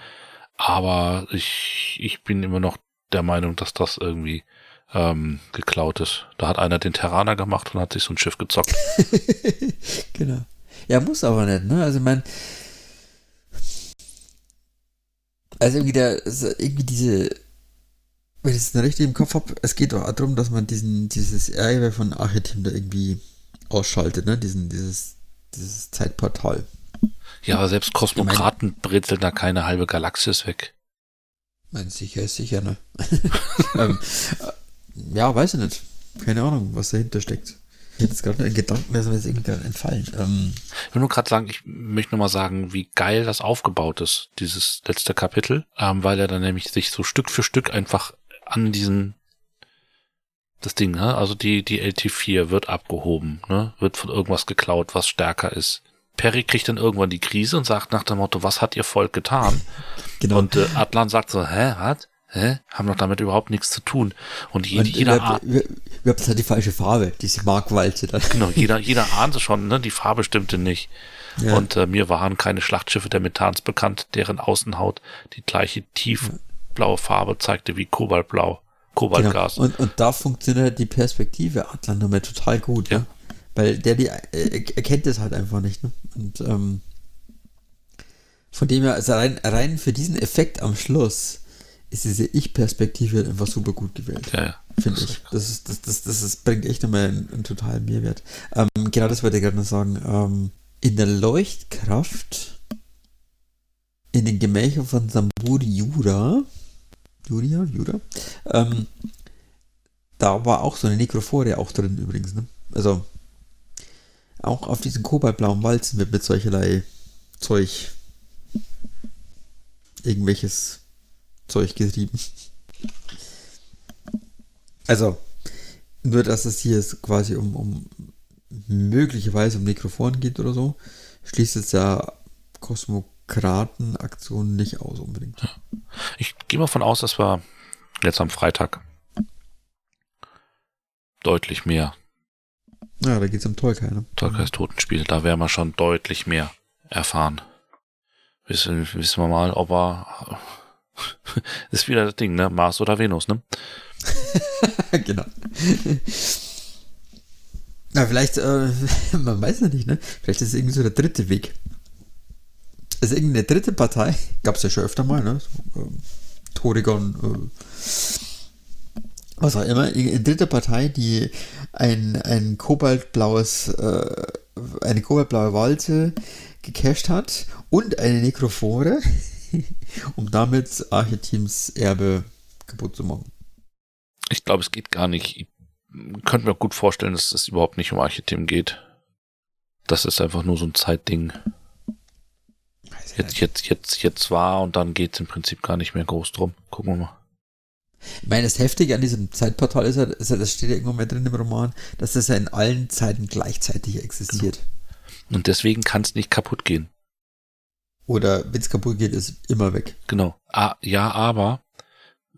Aber ich, ich bin immer noch der Meinung, dass das irgendwie ähm, geklaut ist. Da hat einer den Terraner gemacht und hat sich so ein Schiff gezockt. (laughs) genau. Ja, muss aber nicht, ne? Also, mein. Also, irgendwie, der, irgendwie diese. Wenn ich es richtig im Kopf habe, es geht doch darum, dass man diesen, dieses Erbe von Archetim da irgendwie ausschaltet, ne? Diesen, dieses, dieses Zeitportal. Ja, aber selbst Kosmokraten ich mein, brezeln da keine halbe Galaxis weg. Mein sicher ist sicher, ne? (laughs) ähm, ja, weiß ich nicht. Keine Ahnung, was dahinter steckt. Ich hätte jetzt gerade einen Gedanken, der ist mir jetzt irgendwie gerade entfallen. Ähm, ich will nur gerade sagen, ich möchte nur mal sagen, wie geil das aufgebaut ist, dieses letzte Kapitel, ähm, weil er dann nämlich sich so Stück für Stück einfach an diesen das Ding, ne? Also die, die LT4 wird abgehoben, ne? Wird von irgendwas geklaut, was stärker ist. Perry kriegt dann irgendwann die Krise und sagt nach dem Motto, was hat ihr Volk getan? (laughs) Genau. Und äh, Atlan sagt so, hä, was? Hä? Haben doch damit überhaupt nichts zu tun. Und, je, und jeder ahnt. Wir, wir haben halt die falsche Farbe, diese Markwalze dann. Genau, jeder, jeder ahnte schon, ne? Die Farbe stimmte nicht. Ja. Und äh, mir waren keine Schlachtschiffe der Methans bekannt, deren Außenhaut die gleiche tiefblaue Farbe zeigte wie Kobaltblau. Kobaltgas. Genau. Und, und da funktioniert die Perspektive Atlan nochmal total gut. Ja. Ne? Weil der die äh, erkennt es halt einfach nicht. Ne? Und ähm, von dem her, also rein, rein für diesen Effekt am Schluss ist diese Ich-Perspektive einfach super gut gewählt. Ja, ja. Finde ich. Das, ist, das, das, das, das bringt echt nochmal einen, einen totalen Mehrwert. Ähm, genau das wollte ich gerade noch sagen. Ähm, in der Leuchtkraft, in den Gemächern von Samburi Jura, Juria, Jura, ähm, da war auch so eine Nekrophore auch drin übrigens. Ne? Also auch auf diesen kobaltblauen Walzen wird mit solcherlei Zeug irgendwelches Zeug getrieben. Also, nur dass es hier quasi um, um möglicherweise um Nekrophoren geht oder so, schließt es ja Kosmokratenaktionen nicht aus unbedingt. Ich gehe mal von aus, dass wir jetzt am Freitag deutlich mehr ja, da geht es um Tolkai, ne? Tolkais Totenspiel, da werden wir schon deutlich mehr erfahren. Wissen, wissen wir mal, ob er. (laughs) ist wieder das Ding, ne? Mars oder Venus, ne? (laughs) genau. Na, vielleicht, äh, (laughs) man weiß ja nicht, ne? Vielleicht ist es irgendwie so der dritte Weg. Also irgendeine dritte Partei, gab es ja schon öfter mal, ne? So, ähm, Torigon, äh, was auch immer, in dritter Partei, die ein, ein kobaltblaues, äh, eine kobaltblaue Walze gecached hat und eine Nekrophore, (laughs) um damit Archeteams Erbe kaputt zu machen. Ich glaube, es geht gar nicht. Ich könnte mir gut vorstellen, dass es überhaupt nicht um Archetem geht. Das ist einfach nur so ein Zeitding. Jetzt, jetzt, jetzt, jetzt war und dann geht es im Prinzip gar nicht mehr groß drum. Gucken wir mal. Ich meine, das Heftige an diesem Zeitportal ist ja, ist ja das steht ja irgendwo mal drin im Roman, dass das ja in allen Zeiten gleichzeitig existiert. Genau. Und deswegen kann es nicht kaputt gehen. Oder wenn es kaputt geht, ist immer weg. Genau. Ah, ja, aber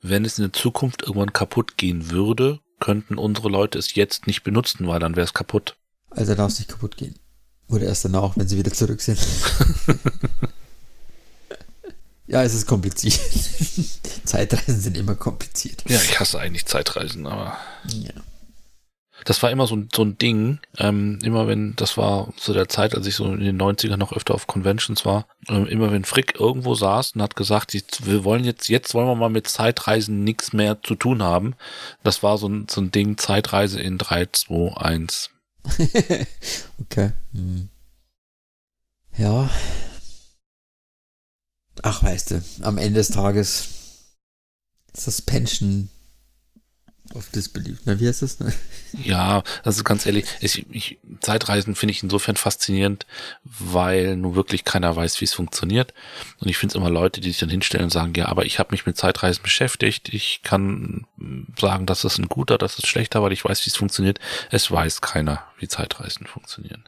wenn es in der Zukunft irgendwann kaputt gehen würde, könnten unsere Leute es jetzt nicht benutzen, weil dann wäre es kaputt. Also darf es nicht kaputt gehen. Oder erst danach, wenn sie wieder zurück sind. (laughs) ja, es ist kompliziert. (laughs) Zeitreisen sind immer kompliziert. Ja, ich hasse eigentlich Zeitreisen, aber. Ja. Das war immer so, so ein Ding, ähm, immer wenn, das war zu der Zeit, als ich so in den 90ern noch öfter auf Conventions war, ähm, immer wenn Frick irgendwo saß und hat gesagt, wir wollen jetzt, jetzt wollen wir mal mit Zeitreisen nichts mehr zu tun haben. Das war so ein, so ein Ding, Zeitreise in 3, 2, 1. okay. Hm. Ja. Ach, weißt du, am Ende des Tages Suspension of Disbelief. Na, wie heißt das? Ne? (laughs) Ja, also ganz ehrlich, ich, ich, Zeitreisen finde ich insofern faszinierend, weil nur wirklich keiner weiß, wie es funktioniert. Und ich finde es immer Leute, die sich dann hinstellen und sagen, ja, aber ich habe mich mit Zeitreisen beschäftigt. Ich kann sagen, das ist ein guter, das ist schlechter, weil ich weiß, wie es funktioniert. Es weiß keiner, wie Zeitreisen funktionieren.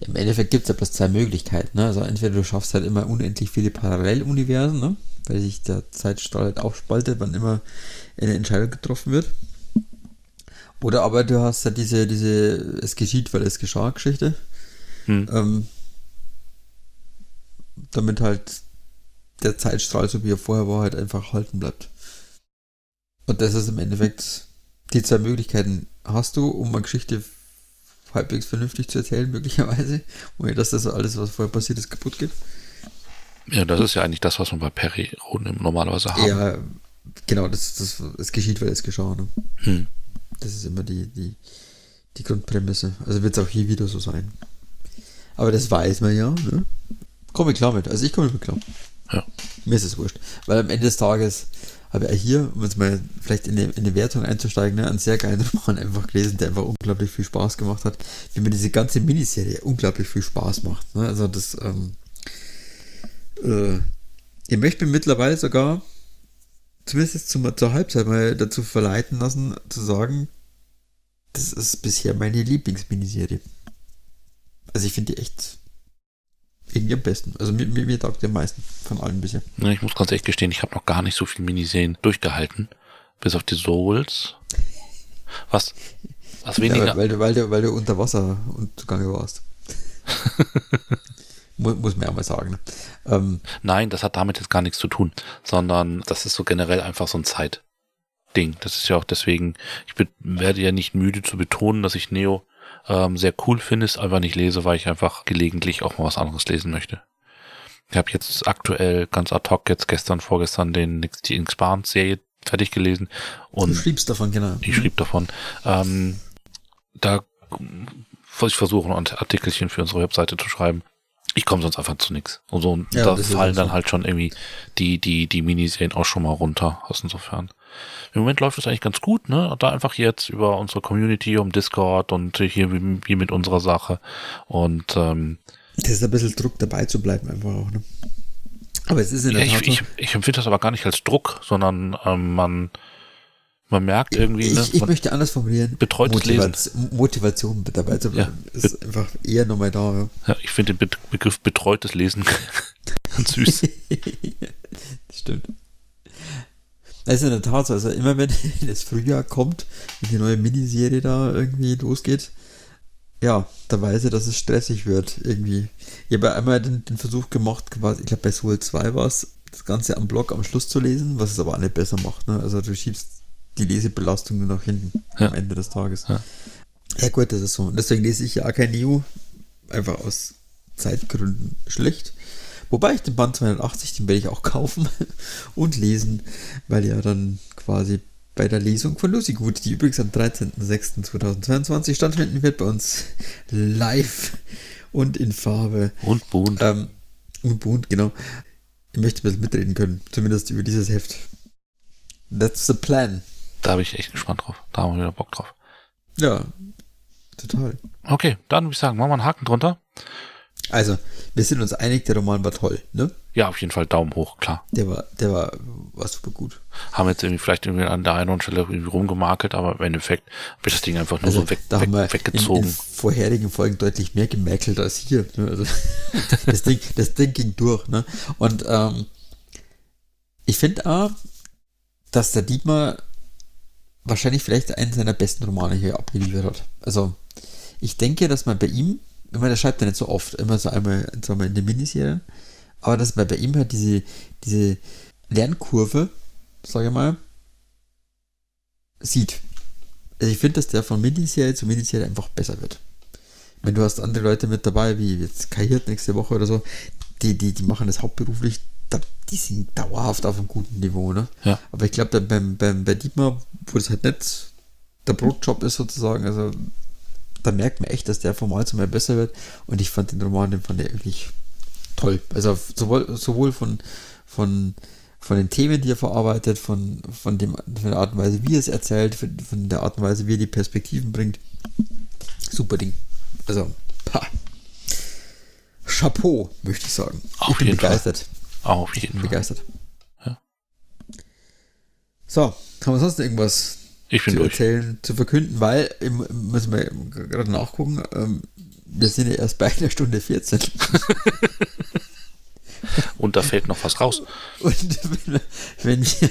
Im Endeffekt gibt es ja bloß zwei Möglichkeiten. Ne? Also entweder du schaffst halt immer unendlich viele Paralleluniversen, ne? weil sich der Zeitstrahl halt aufspaltet, wann immer eine Entscheidung getroffen wird. Oder aber du hast ja diese, diese Es geschieht, weil es geschah Geschichte. Hm. Ähm, damit halt der Zeitstrahl, so wie er vorher war, halt einfach halten bleibt. Und das ist im Endeffekt die zwei Möglichkeiten hast du, um eine Geschichte halbwegs vernünftig zu erzählen, (laughs) möglicherweise, ohne dass das alles, was vorher passiert ist, kaputt geht. Ja, das ist ja eigentlich das, was man bei Perry normalerweise haben. Ja, genau, das, das, es geschieht, weil es geschah. Ne? Hm. Das ist immer die, die, die Grundprämisse. Also wird es auch hier wieder so sein. Aber das weiß man ja. Ne? Komme ich klar mit. Also ich komme mit klar. Ja. Mir ist es wurscht. Weil am Ende des Tages habe ich hier, um jetzt mal vielleicht in eine, in eine Wertung einzusteigen, ne, einen sehr geilen (laughs) Roman einfach gelesen, der einfach unglaublich viel Spaß gemacht hat. Wie mir diese ganze Miniserie unglaublich viel Spaß macht. Ne? Also das, ähm, äh, ihr möchtet mir mittlerweile sogar zumindest zum, zur Halbzeit mal dazu verleiten lassen, zu sagen, das ist bisher meine Lieblingsminiserie. Also ich finde die echt irgendwie am besten. Also mir, mir, mir taugt die am meisten von allen bisher. Ja, ich muss ganz ehrlich gestehen, ich habe noch gar nicht so viel Miniserien durchgehalten. Bis auf die Souls. Was? Was weniger. Ja, weil, du, weil, du, weil du unter Wasser und zugange warst. (laughs) muss, muss man ja mal sagen. Ähm, Nein, das hat damit jetzt gar nichts zu tun, sondern das ist so generell einfach so ein Zeitding. Das ist ja auch deswegen, ich werde ja nicht müde zu betonen, dass ich Neo ähm, sehr cool finde, es einfach nicht lese, weil ich einfach gelegentlich auch mal was anderes lesen möchte. Ich habe jetzt aktuell ganz ad hoc jetzt gestern, vorgestern den die Expanse-Serie fertig gelesen. Und du schriebst davon, genau. Ich schrieb davon. Ähm, da ich versuche ein Artikelchen für unsere Webseite zu schreiben ich komme sonst einfach zu nichts. Und so, ja, da fallen dann so. halt schon irgendwie die, die, die Miniserien auch schon mal runter, aus insofern. Im Moment läuft es eigentlich ganz gut, ne? Da einfach jetzt über unsere Community, um Discord und hier wie, wie mit unserer Sache. Und ähm, das ist ein bisschen Druck dabei zu bleiben, einfach auch, ne? Aber es ist in der ja, Tat ich, ich, ich empfinde das aber gar nicht als Druck, sondern ähm, man man merkt irgendwie. Ich, ne, ich möchte anders formulieren. Betreutes Motivaz Lesen. Motivation dabei zu bleiben. Ja, ist einfach eher nochmal da. Ja, ich finde den Be Begriff betreutes Lesen (laughs) ganz süß. (laughs) stimmt. Das ist in der Tat so. Also immer wenn (laughs) das Frühjahr kommt und die neue Miniserie da irgendwie losgeht, ja, da weiß ich, dass es stressig wird irgendwie. Ich habe einmal den, den Versuch gemacht, quasi, ich glaube bei Soul 2 war es, das Ganze am Blog am Schluss zu lesen, was es aber auch nicht besser macht. Ne? Also du schiebst die Lesebelastung nur nach hinten ja. am Ende des Tages. Ja. ja. gut, das ist so. Und deswegen lese ich ja kein Neo, einfach aus Zeitgründen schlecht. Wobei ich den Band 280, den werde ich auch (laughs) kaufen und lesen, weil ja dann quasi bei der Lesung von Lucy Gut, die übrigens am 13.06.2022 stattfinden wird bei uns live und in Farbe. Und bunt. Ähm, und bunt, genau. Ich möchte ein bisschen mitreden können, zumindest über dieses Heft. That's the plan. Da bin ich echt gespannt drauf. Da haben wir wieder Bock drauf. Ja, total. Okay, dann würde ich sagen, machen wir einen Haken drunter. Also, wir sind uns einig, der Roman war toll, ne? Ja, auf jeden Fall Daumen hoch, klar. Der war, der war, war super gut. Haben jetzt irgendwie vielleicht irgendwie an der einen oder anderen Stelle irgendwie rumgemakelt, aber im Endeffekt habe ich das Ding einfach nur Also, so weg, da haben wir weg, in, weggezogen. in vorherigen Folgen deutlich mehr gemäkelt als hier. Ne? Also, (laughs) das, Ding, das Ding ging durch. Ne? Und ähm, ich finde auch, dass der Dietmar wahrscheinlich vielleicht einen seiner besten Romane hier abgeliefert hat. Also ich denke, dass man bei ihm, ich meine, der schreibt ja nicht so oft, immer so einmal, wir, in den Miniserien, aber dass man bei ihm halt diese, diese Lernkurve, sage ich mal, sieht. Also ich finde, dass der von Miniserie zu Miniserie einfach besser wird. Wenn du hast andere Leute mit dabei, wie jetzt Kai Hirt nächste Woche oder so, die, die, die machen das hauptberuflich, da, die sind dauerhaft auf einem guten Niveau, ne? Ja. Aber ich glaube, beim, beim, bei Dietmar, wo das halt nicht der Brotjob ist sozusagen, also da merkt man echt, dass der von Mal zu Mal besser wird. Und ich fand den Roman, den fand ich wirklich toll. Also sowohl, sowohl von, von, von den Themen, die er verarbeitet, von, von, dem, von der Art und Weise, wie er es erzählt, von, von der Art und Weise, wie er die Perspektiven bringt. Super Ding. Also, pa. Chapeau, möchte ich sagen. Auf ich bin jeden Fall. Begeistert. Auf jeden Fall. Begeistert. Ja. So, haben wir sonst irgendwas Ich bin zu durch. erzählen, zu verkünden, weil, müssen wir gerade nachgucken, ähm, wir sind ja erst bei einer Stunde 14. (laughs) Und da fällt noch was raus. Und wenn, wenn wir,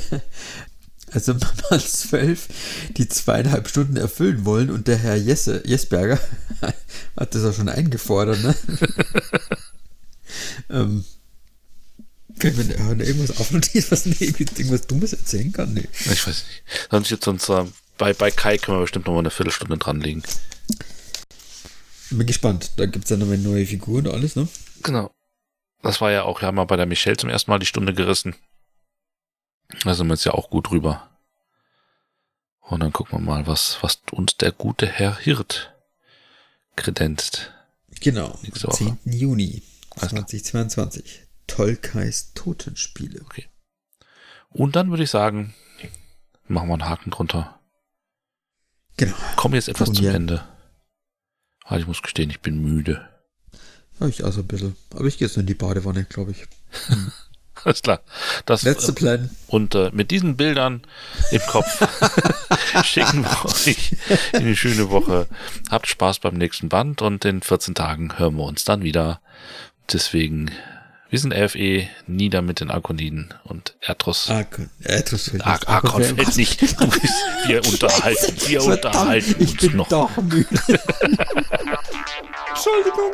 also Mann 12, die zweieinhalb Stunden erfüllen wollen und der Herr Jesse, Jesberger (laughs) hat das auch schon eingefordert, ne? (laughs) ähm, können wir da irgendwas aufnotieren, was nee, irgendwas Dummes erzählen kann? Nee. Ich weiß nicht. Sonst jetzt sonst äh, bei, bei Kai können wir bestimmt noch mal eine Viertelstunde dranlegen. Bin gespannt. Da gibt es ja noch mal neue Figuren und alles, ne? Genau. Das war ja auch, wir haben mal bei der Michelle zum ersten Mal die Stunde gerissen. Da sind wir jetzt ja auch gut drüber. Und dann gucken wir mal, was, was uns der gute Herr Hirt kredenzt. Genau. Am Woche. 10. Juni Alles klar. 2022. Tolkais Totenspiele. Und dann würde ich sagen, machen wir einen Haken drunter. Genau. Kommen jetzt etwas zum. Ende. Ah, ich muss gestehen, ich bin müde. Ja, ich auch so ein bisschen. Aber ich gehe jetzt nur in die Badewanne, glaube ich. (laughs) Alles klar. Das, That's the plan. Und äh, mit diesen Bildern im Kopf (laughs) schicken wir euch in eine schöne Woche. Habt Spaß beim nächsten Band und in 14 Tagen hören wir uns dann wieder. Deswegen, wir sind RFE, nieder mit den Arkoniden und Erdros. Arkon. Erdros fällt Ar nicht. Arkon fällt- nicht. Du bist, wir unterhalten, wir Verdammt, unterhalten ich uns bin noch. doch müde. (laughs) Entschuldigung.